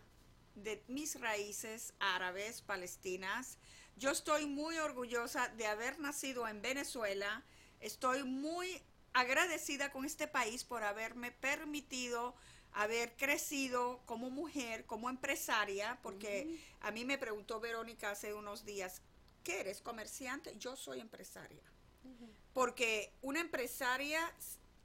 de mis raíces árabes, palestinas. Yo estoy muy orgullosa de haber nacido en Venezuela. Estoy muy agradecida con este país por haberme permitido haber crecido como mujer, como empresaria, porque a mí me preguntó Verónica hace unos días, ¿qué eres? ¿Comerciante? Yo soy empresaria. Porque una empresaria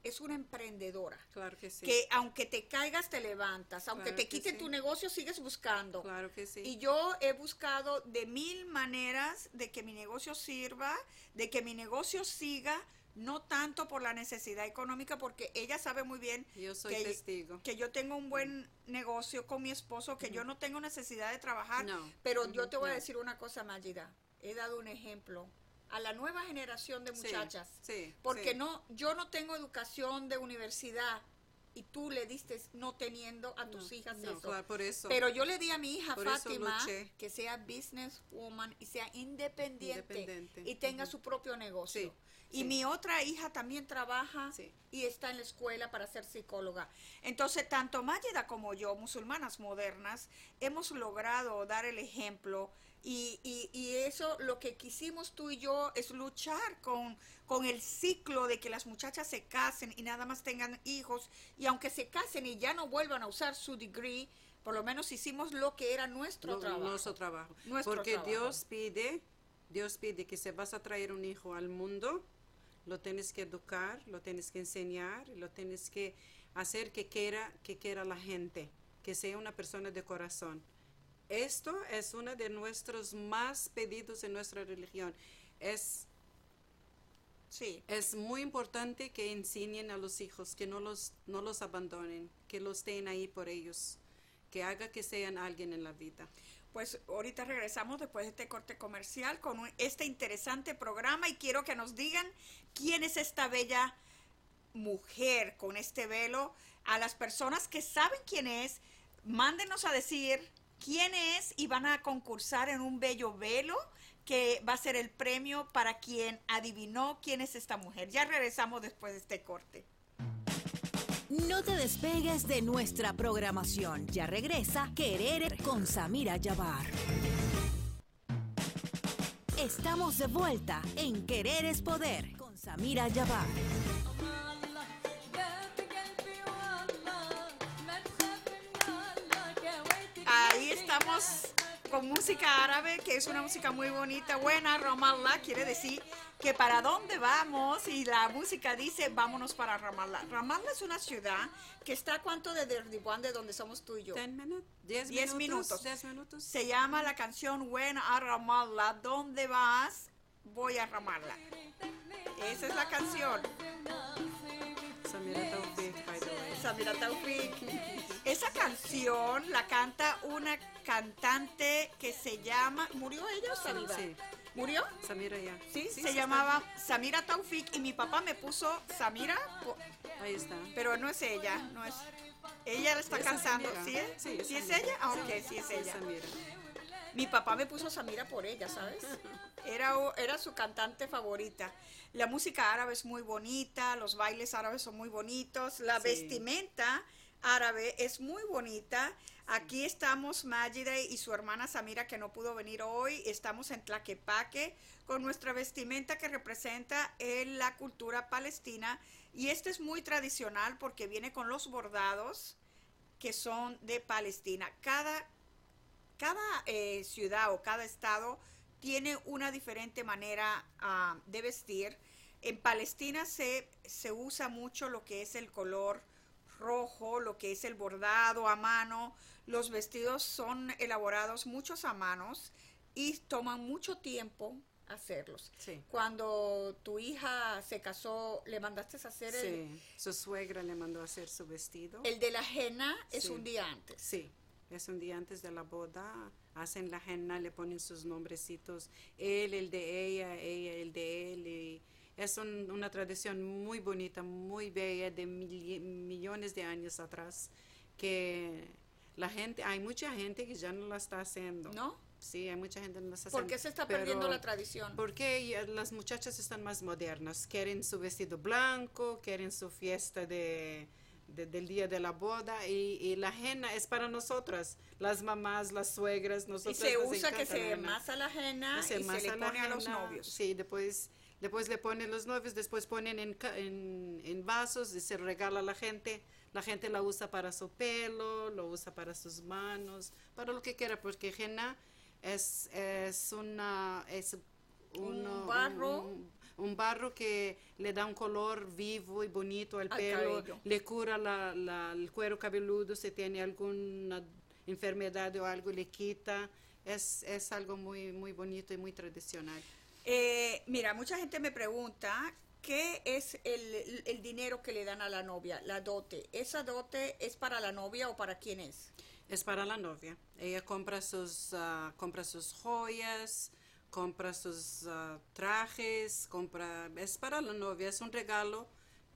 es una emprendedora. Claro que sí. Que aunque te caigas, te levantas. Aunque Claro te quiten sí. tu negocio, sigues buscando. Claro que sí. Y yo he buscado de mil maneras de que mi negocio sirva, de que mi negocio siga, no tanto por la necesidad económica, porque ella sabe muy bien Yo soy que, testigo. que yo tengo un buen negocio con mi esposo, que yo no tengo necesidad de trabajar. No. Pero yo te voy a decir una cosa, Magida. He dado un ejemplo a la nueva generación de muchachas. sí, porque sí. no, yo no tengo educación de universidad y tú le diste no teniendo a tus No, hijas no, eso. claro, por eso. Pero yo le di a mi hija Por Fátima que sea businesswoman y sea independiente, Independiente, y tenga su propio negocio. Y mi otra hija también trabaja y está en la escuela para ser psicóloga. Entonces, tanto Mayeda como yo, musulmanas modernas, hemos logrado dar el ejemplo y, y- y eso lo que quisimos tú y yo es luchar con, con el ciclo de que las muchachas se casen y nada más tengan hijos y aunque se casen y ya no vuelvan a usar su degree, por lo menos hicimos lo que era nuestro trabajo. Nuestro trabajo. Nuestro Porque trabajo. Dios pide, Dios pide que si vas a traer un hijo al mundo, lo tienes que educar, lo tienes que enseñar, lo tienes que hacer que quiera, que quiera la gente, que sea una persona de corazón. Esto es uno de nuestros más pedidos en nuestra religión. Es Sí. es muy importante que enseñen a los hijos, que no los, no los abandonen, que los estén ahí por ellos, que haga que sean alguien en la vida. Pues ahorita regresamos después de este corte comercial con un- este interesante programa y quiero que nos digan quién es esta bella mujer con este velo. A las personas que saben quién es, mándenos a decir quién es y van a concursar en un bello velo que va a ser el premio para quien adivinó quién es esta mujer. Ya regresamos después de este corte. No te despegues de nuestra programación. Ya regresa Querer con Samira Yabar. Estamos de vuelta en Querer es Poder con Samira Yabar. Estamos con música árabe, que es una música muy bonita, buena. Ramallah quiere decir que para dónde vamos y la música dice vámonos para Ramallah. Ramallah es una ciudad que está a cuánto de Derdibuan, de donde somos tú y yo. Ten minutes, diez, Diez minutos. minutos. diez minutos. Se llama la canción When a Ramallah. ¿Dónde vas? Voy a Ramallah. Esa es la canción. Samira way. Samira Taufik. Esa canción la canta una cantante que se llama. ¿Murió ella o viva? Sí. ¿Murió? Samira ya. Sí, sí se llamaba Samira Taufik y mi papá me puso Samira. Ahí está. pero no es ella, no es. Ella la está cantando, Samira. ¿sí es? Sí, ¿Sí es Samira. ella? Ah, ok, sí es Sí, ella. Samira. Mi papá me puso Samira por ella, ¿sabes? Era, era su cantante favorita. La música árabe es muy bonita, los bailes árabes son muy bonitos, la Sí. vestimenta árabe es muy bonita. Aquí estamos Majide y su hermana Samira que no pudo venir hoy. Estamos en Tlaquepaque con nuestra vestimenta que representa eh, la cultura palestina y este es muy tradicional porque viene con los bordados que son de Palestina. Cada cada eh, ciudad o cada estado tiene una diferente manera ah, de vestir. En Palestina se, se usa mucho lo que es el color rojo, lo que es el bordado a mano. Los vestidos son elaborados muchos a manos y toman mucho tiempo hacerlos. Sí. Cuando tu hija se casó, ¿le mandaste a hacer el, Sí. Su suegra le mandó a hacer su vestido. el de la henna? Es Sí. un día antes. Sí, es un día antes de la boda. Hacen la henna, le ponen sus nombrecitos. Él, el de ella, ella, el de él. y es un- una tradición muy bonita, muy bella, de mil- millones de años atrás. Que la gente, hay mucha gente que ya no la está haciendo. ¿No? Sí, hay mucha gente que no la está ¿Por qué se está perdiendo la tradición? Porque las muchachas están más modernas, quieren su vestido blanco, quieren su fiesta de, de- del día de la boda y, y la henna es para nosotras, las mamás, las suegras, Y nosotras. se nos usa que se henna. masa la henna Se y se le pone a los novios. Sí, después, después le ponen los novios, después ponen en, en, en vasos y se regala a la gente. La gente la usa para su pelo, lo usa para sus manos, para lo que quiera, porque henna es, es una... Es uno- barro. un- un barro que le da un color vivo y bonito al, Al pelo, cabello. le cura la- la- el cuero cabelludo si tiene alguna enfermedad o algo, le quita. Es, es algo muy, muy bonito y muy tradicional. Eh, mira, mucha gente me pregunta qué es el, el dinero que le dan a la novia, la dote. ¿Esa dote es para la novia o para quién es? Es para la novia. Ella compra sus, ah, compra sus joyas, compra sus ah, trajes, compra... Es para la novia, es un regalo,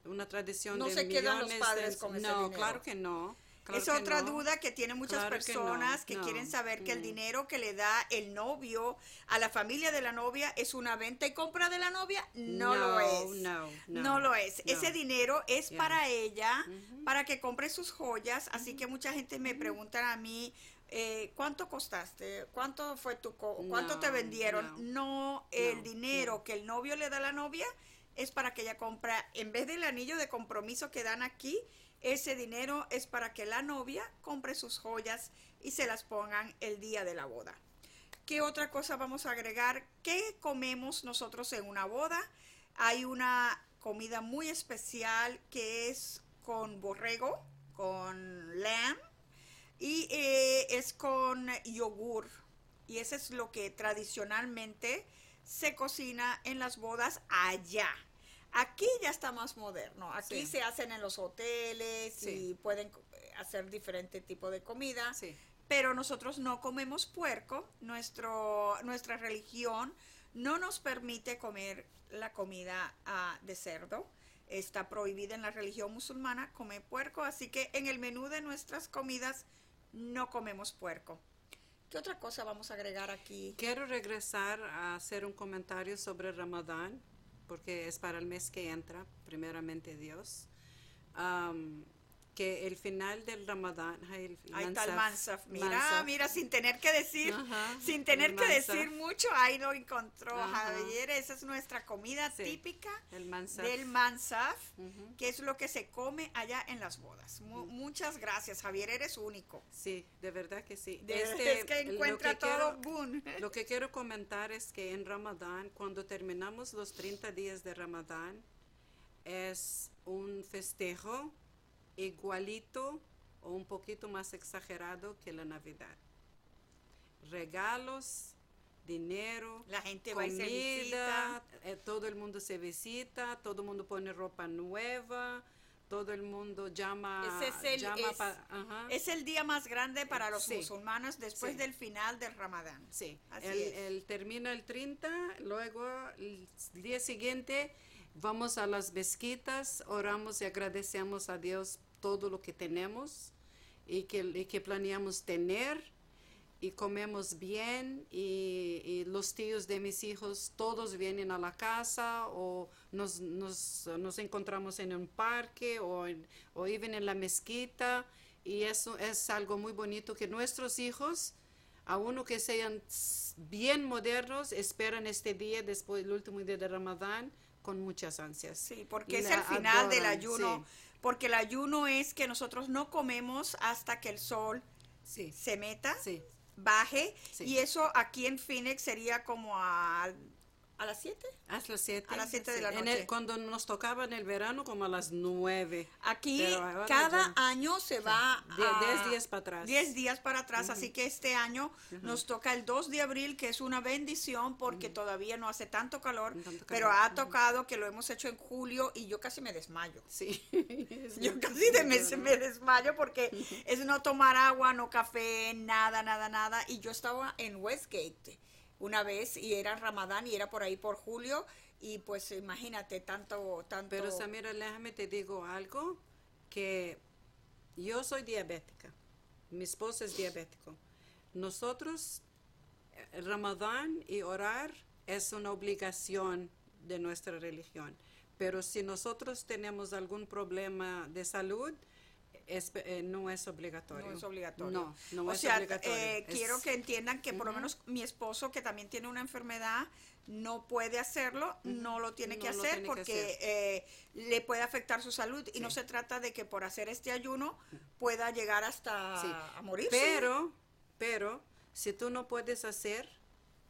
una tradición No de se quedan los millones padres de- con ese No, dinero. claro que no. claro es que otra no. duda que tienen muchas Claro que no, personas que, no. quieren saber que el Mm. dinero que le da el novio a la familia de la novia es una venta y compra de la novia. No, lo es. no, no, lo es. no. Ese dinero es Yeah. para ella, para que compre sus joyas. Así que mucha gente me pregunta a mí, eh, ¿cuánto costaste? ¿Cuánto fue tu co- ¿Cuánto No, te vendieron? No, el No, dinero que el novio le da a la novia es para que ella compra, en vez del anillo de compromiso que dan aquí, ese dinero es para que la novia compre sus joyas y se las pongan el día de la boda. ¿Qué otra cosa vamos a agregar? ¿Qué comemos nosotros en una boda? Hay una comida muy especial que es con borrego, con lamb y eh, es con yogur. Y eso es lo que tradicionalmente se cocina en las bodas allá. Aquí ya está más moderno. Aquí Sí. se hacen en los hoteles Sí. y pueden hacer diferente tipo de comida Sí. pero nosotros no comemos puerco. Nuestro, nuestra religión no nos permite comer la comida ah, de cerdo. Está prohibida en la religión musulmana comer puerco, así que en el menú de nuestras comidas no comemos puerco. ¿Qué otra cosa vamos a agregar aquí? Quiero regresar a hacer un comentario sobre Ramadán, porque es para el mes que entra, primeramente Dios. Que el final del Ramadán, el Ahí está el Mansaf, mansaf. Mira, Mansaf. mira, sin tener que decir, Ajá, sin tener que mansaf. decir mucho, ahí lo encontró Ajá. Javier. Esa es nuestra comida Sí, típica el Mansaf. del mansaf, que es lo que se come allá en las bodas. Mu- Muchas gracias, Javier, eres único. Sí, de verdad que sí. De- Este, es que encuentra que todo quiero- boom. Lo que quiero comentar es que en Ramadán, cuando terminamos los 30 días de Ramadán, es un festejo igualito o un poquito más exagerado que la Navidad. Regalos, dinero, La gente va y se comida, eh, todo el mundo se visita, todo el mundo pone ropa nueva, todo el mundo llama, Ese es el, llama es- pa- es el día más grande para los Sí. musulmanes después Sí. del final del Ramadán. Sí, Así el, es. el termina el 30, luego el día siguiente vamos a las mezquitas, oramos y agradecemos a Dios todo lo que tenemos y que, y que planeamos tener y comemos bien y, y los tíos de mis hijos todos vienen a la casa o nos, nos, nos encontramos en un parque o, en, o even en la mezquita y eso es algo muy bonito que nuestros hijos a uno que sean bien modernos esperan este día después del último día de Ramadán con muchas ansias. Sí, porque es el final del ayuno. sí. Porque el ayuno es que nosotros no comemos hasta que el sol Sí, se meta, sí, baje. Sí. Y eso aquí en Phoenix sería como a, a las 7. hasta las 7. A las siete de la En noche. el- cuando nos tocaba en el verano como a las 9. Aquí Pero cada ya- año se va Die- a diez días para atrás. 10 días para atrás, así que este año nos toca el 2 de abril, que es una bendición porque todavía no hace tanto calor, Tanto pero calor, ha tocado que lo hemos hecho en julio y yo casi me desmayo. Sí. Yo casi de me, me desmayo porque es no tomar agua, no café, nada, nada, nada. Y yo estaba en Westgate una vez y era Ramadán y era por ahí por julio y pues imagínate tanto, tanto. Pero Samira, déjame te digo algo, que yo soy diabética, mi esposo es diabético. Nosotros, eh, Ramadán y orar es una obligación de nuestra religión, pero si nosotros tenemos algún problema de salud, es- eh, no es obligatorio. No es obligatorio. No, no o es sea, obligatorio. eh, Es- quiero que entiendan que por lo menos mi esposo, que también tiene una enfermedad, no puede hacerlo, no lo tiene No que hacer tiene que porque hacer. eh, le puede afectar su salud y no se trata de que por hacer este ayuno pueda llegar hasta Sí. a morirse. Pero, pero, si tú no puedes hacer,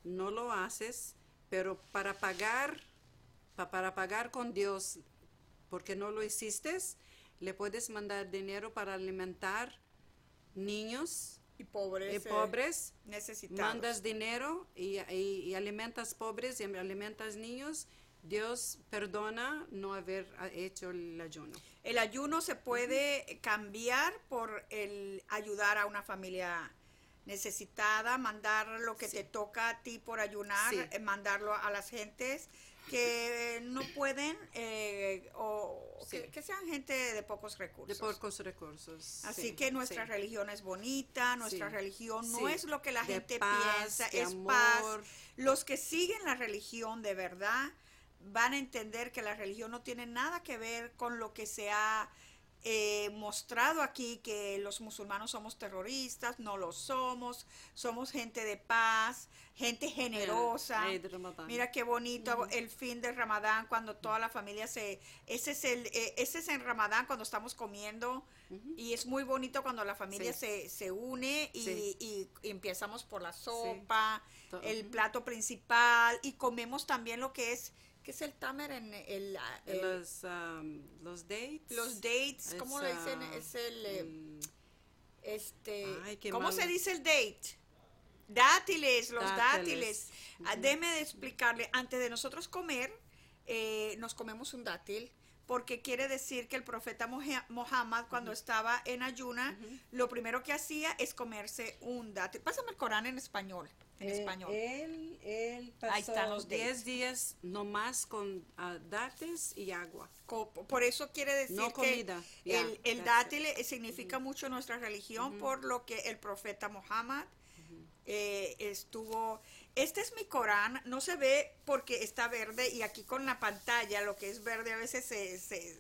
no lo haces, pero para pagar, pa- para pagar con Dios, porque no lo hiciste, le puedes mandar dinero para alimentar niños y pobres, y eh, pobres. necesitados. Mandas dinero y, y- y alimentas pobres y alimentas niños. Dios perdona no haber ah, hecho el ayuno. El ayuno se puede cambiar por el ayudar a una familia necesitada, mandar lo que te toca a ti por ayunar, Sí. eh, mandarlo a las gentes que no pueden eh, o Sí. que, que sean gente de pocos De recursos. pocos recursos. Así sí, que nuestra sí. religión es bonita, nuestra religión no es lo que la De gente paz, piensa, de es amor. paz. Los que siguen la religión de verdad van a entender que la religión no tiene nada que ver con lo que se ha eh, mostrado aquí, que los musulmanes somos terroristas, no lo somos, somos gente de paz, gente generosa. Eid Ramadán. Mira qué bonito el fin del Ramadán cuando toda la familia se ese es el eh, ese es en Ramadán cuando estamos comiendo y es muy bonito cuando la familia Sí. se, se une y, Sí. y- y empezamos por la sopa, el plato principal y comemos también lo que es que es el tamer en el, el- los, um, los dates. los dates, ¿cómo le dicen? Es el, eh, el- este, Ay, qué ¿cómo mal. se dice el date? Dátiles, los dátiles. Dátiles. Ah, Déme de explicarle, antes de nosotros comer, eh, nos comemos un dátil, porque quiere decir que el profeta Mohammed, cuando estaba en ayuna, lo primero que hacía es comerse un dátil. Pásame el Corán en español. En Eh, español. Él, él pasó Ahí están los 10 días nomás con ah, dates y agua. Co- Por eso quiere decir No que el, el dátil significa mucho en nuestra religión por lo que el profeta Mohammed eh, estuvo... Este es mi Corán, no se ve porque está verde y aquí con la pantalla lo que es verde a veces se... se-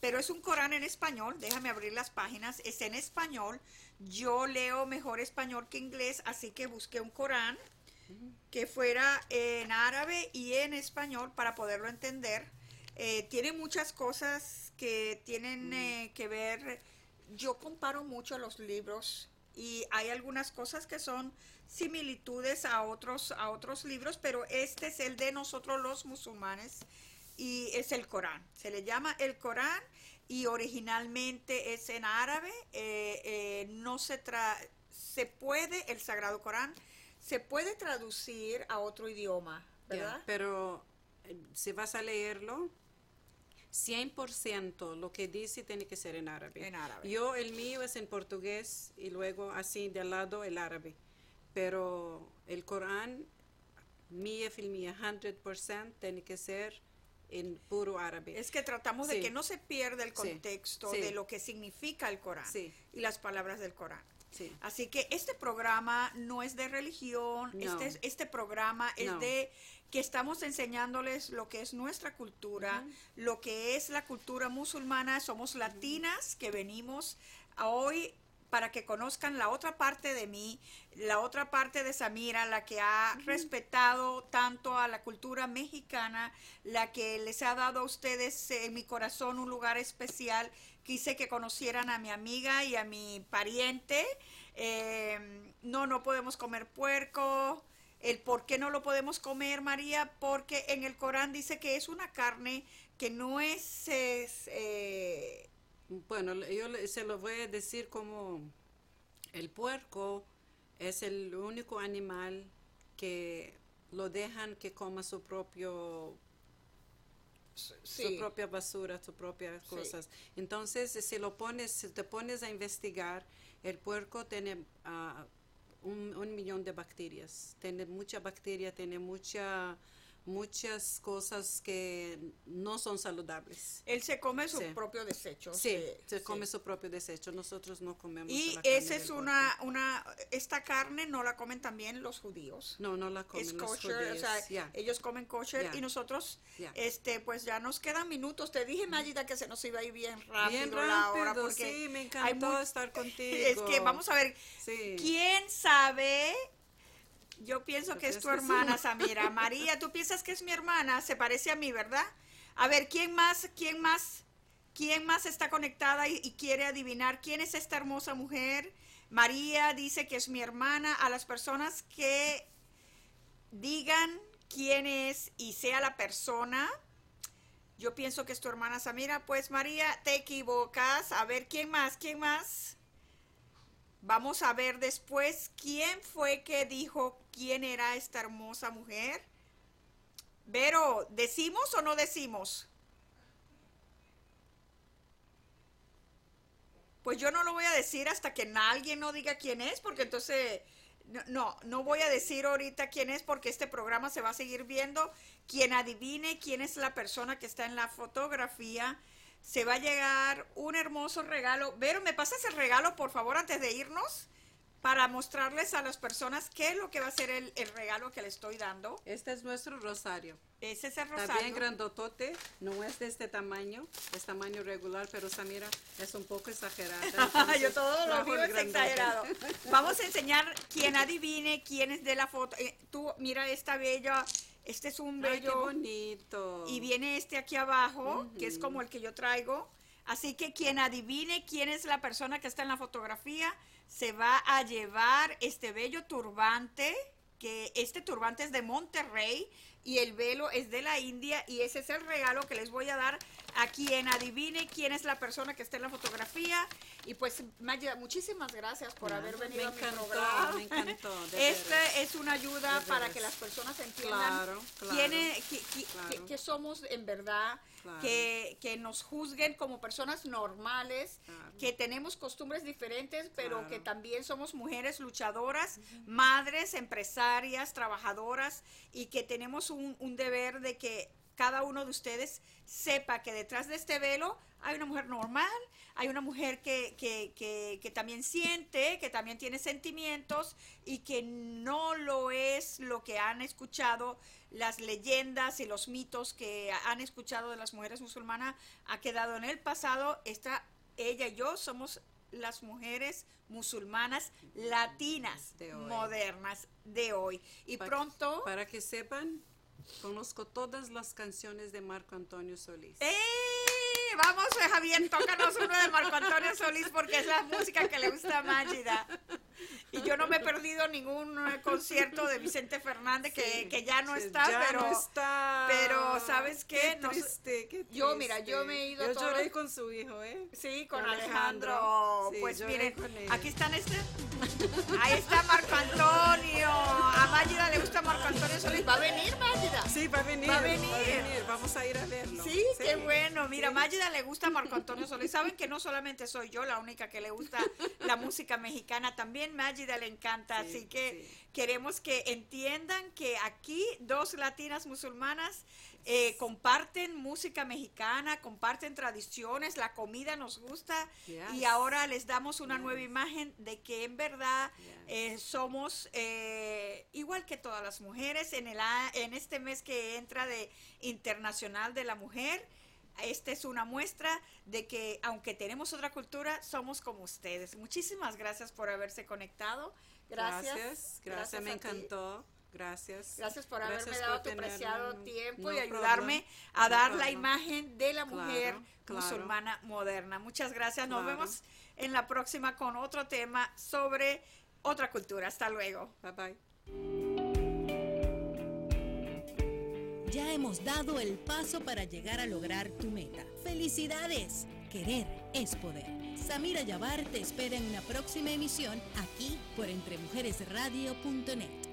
pero es un Corán en español, déjame abrir las páginas, es en español, yo leo mejor español que inglés, así que busqué un Corán que fuera en árabe y en español para poderlo entender. Eh, tiene muchas cosas que tienen eh, que ver, yo comparo mucho los libros y hay algunas cosas que son similitudes a otros, a otros libros, pero este es el de nosotros los musulmanes y es el Corán. Se le llama el Corán y originalmente es en árabe. Eh, no se tra se puede, el Sagrado Corán, se puede traducir a otro idioma, ¿verdad? pero si vas a leerlo, 100% lo que dice tiene que ser en árabe. En árabe. Yo, el mío es en portugués y luego así de al lado el árabe. Pero el Corán, mía filmía 100% tiene que ser en puro árabe. Es que tratamos de que no se pierda el contexto de lo que significa el Corán y las palabras del Corán. Así que este programa no es de religión, este, este programa es de que estamos enseñándoles lo que es nuestra cultura, lo que es la cultura musulmana, somos latinas que venimos a hoy para que conozcan la otra parte de mí, la otra parte de Samira, la que ha respetado tanto a la cultura mexicana, la que les ha dado a ustedes en mi corazón un lugar especial. Quise que conocieran a mi amiga y a mi pariente. Eh, no, no podemos comer puerco el por qué no lo podemos comer, María, porque en el Corán dice que es una carne que no es... Eh, bueno, yo se lo voy a decir como el puerco es el único animal que lo dejan que coma su propio su propia basura, sus propias cosas. Entonces, si lo pones, si te pones a investigar, el puerco tiene uh, un, millón de bacterias. Tiene mucha bacteria, tiene mucha muchas cosas que no son saludables. Él se come su propio desecho. Sí, se come su propio desecho. Nosotros no comemos. Y esa es una, una, esta carne no la comen también los judíos. No, no la comen los judíos. O sea, ellos comen kosher y nosotros, este, pues ya nos quedan minutos. Te dije, Mayida, que se nos iba a ir bien rápido, bien rápido la hora porque sí, me encantó estar contigo. Es que vamos a ver, ¿quién sabe yo pienso que es tu hermana, Samira. María, ¿tú piensas que es mi hermana? Se parece a mí, ¿verdad? A ver, ¿quién más, quién más, quién más está conectada y, quiere adivinar quién es esta hermosa mujer? María dice que es mi hermana. A las personas que digan quién es y sea la persona, yo pienso que es tu hermana Samira. Pues María, te equivocas. A ver, ¿quién más? ¿Quién más? Vamos a ver después quién fue que dijo quién era esta hermosa mujer. Pero, ¿decimos o no decimos? Pues yo no lo voy a decir hasta que alguien no diga quién es, porque entonces no, no voy a decir ahorita quién es porque este programa se va a seguir viendo. Quien adivine quién es la persona que está en la fotografía se va a llegar un hermoso regalo. Vero, ¿me pasas el regalo, por favor, antes de irnos? Para mostrarles a las personas qué es lo que va a ser el, regalo que le estoy dando. Este es nuestro rosario. Ese es el rosario. Está bien grandotote, no es de este tamaño, es tamaño regular, pero Samira es un poco exagerada. Yo todo lo mío es exagerado. Vamos a enseñar quien adivine quién es de la foto. Eh, tú, mira esta bella este es un bello. bonito. Y viene este aquí abajo, que es como el que yo traigo. Así que quien adivine quién es la persona que está en la fotografía, se va a llevar este bello turbante, que este turbante es de Monterrey y el velo es de la India y ese es el regalo que les voy a dar a quien adivine quién es la persona que está en la fotografía. Y pues, Maya, muchísimas gracias por haber venido a mi programa. Me encantó. Esta es una ayuda para que las personas entiendan quién somos en verdad, que, que, nos juzguen como personas normales, que tenemos costumbres diferentes, pero que también somos mujeres luchadoras, madres, empresarias, trabajadoras y que tenemos un, un deber de que cada uno de ustedes sepa que detrás de este velo hay una mujer normal, hay una mujer que, que, que, que, también siente, que también tiene sentimientos y que no lo es lo que han escuchado las leyendas y los mitos que han escuchado de las mujeres musulmanas, ha quedado en el pasado. Esta, ella y yo somos las mujeres musulmanas latinas modernas de hoy. Y para, pronto... Para que sepan, conozco todas las canciones de Marco Antonio Solís. ¡Eh! Vamos, Javier, tócanos uno de Marco Antonio Solís porque es la música que le gusta a Mágida. Y yo no me he perdido ningún concierto de Vicente Fernández que, Sí, que ya no sí, está, ya pero no está. pero ¿sabes qué? Qué Nos- triste, qué Yo, mira, yo me he ido Yo lloré con su hijo, ¿eh? Sí, con Con Alejandro. Alejandro. Sí, pues miren, él. aquí están este. Ahí está Marco Antonio. A Mágida le gusta Marco Antonio Solís. ¿Va a venir, Mágida? Sí, va a venir. Va a venir. Vamos a ir a verlo. Sí, qué bueno. Mira, Mágida le gusta Marco Antonio Solís. Saben que no solamente soy yo la única que le gusta la música mexicana, también Mágida le encanta. Sí, Así que sí. queremos que entiendan que aquí dos latinas musulmanas eh, comparten música mexicana, comparten tradiciones, la comida nos gusta y ahora les damos una nueva imagen de que en verdad Yes. eh, somos eh, igual que todas las mujeres en, el, en este mes que entra de Internacional de la Mujer. Esta es una muestra de que aunque tenemos otra cultura, somos como ustedes. Muchísimas gracias por haberse conectado. Gracias. Gracias, gracias, me encantó. Gracias. Gracias por haberme Gracias dado por tu preciado tiempo No y ayudarme problem. a No dar la imagen de la mujer Claro, claro. musulmana moderna. Muchas gracias. Nos Claro. vemos en la próxima con otro tema sobre otra cultura. Hasta luego. Bye bye. Ya hemos dado el paso para llegar a lograr tu meta. ¡Felicidades! Querer es poder. Samira Yabar te espera en una próxima emisión aquí por entremujeresradio.net.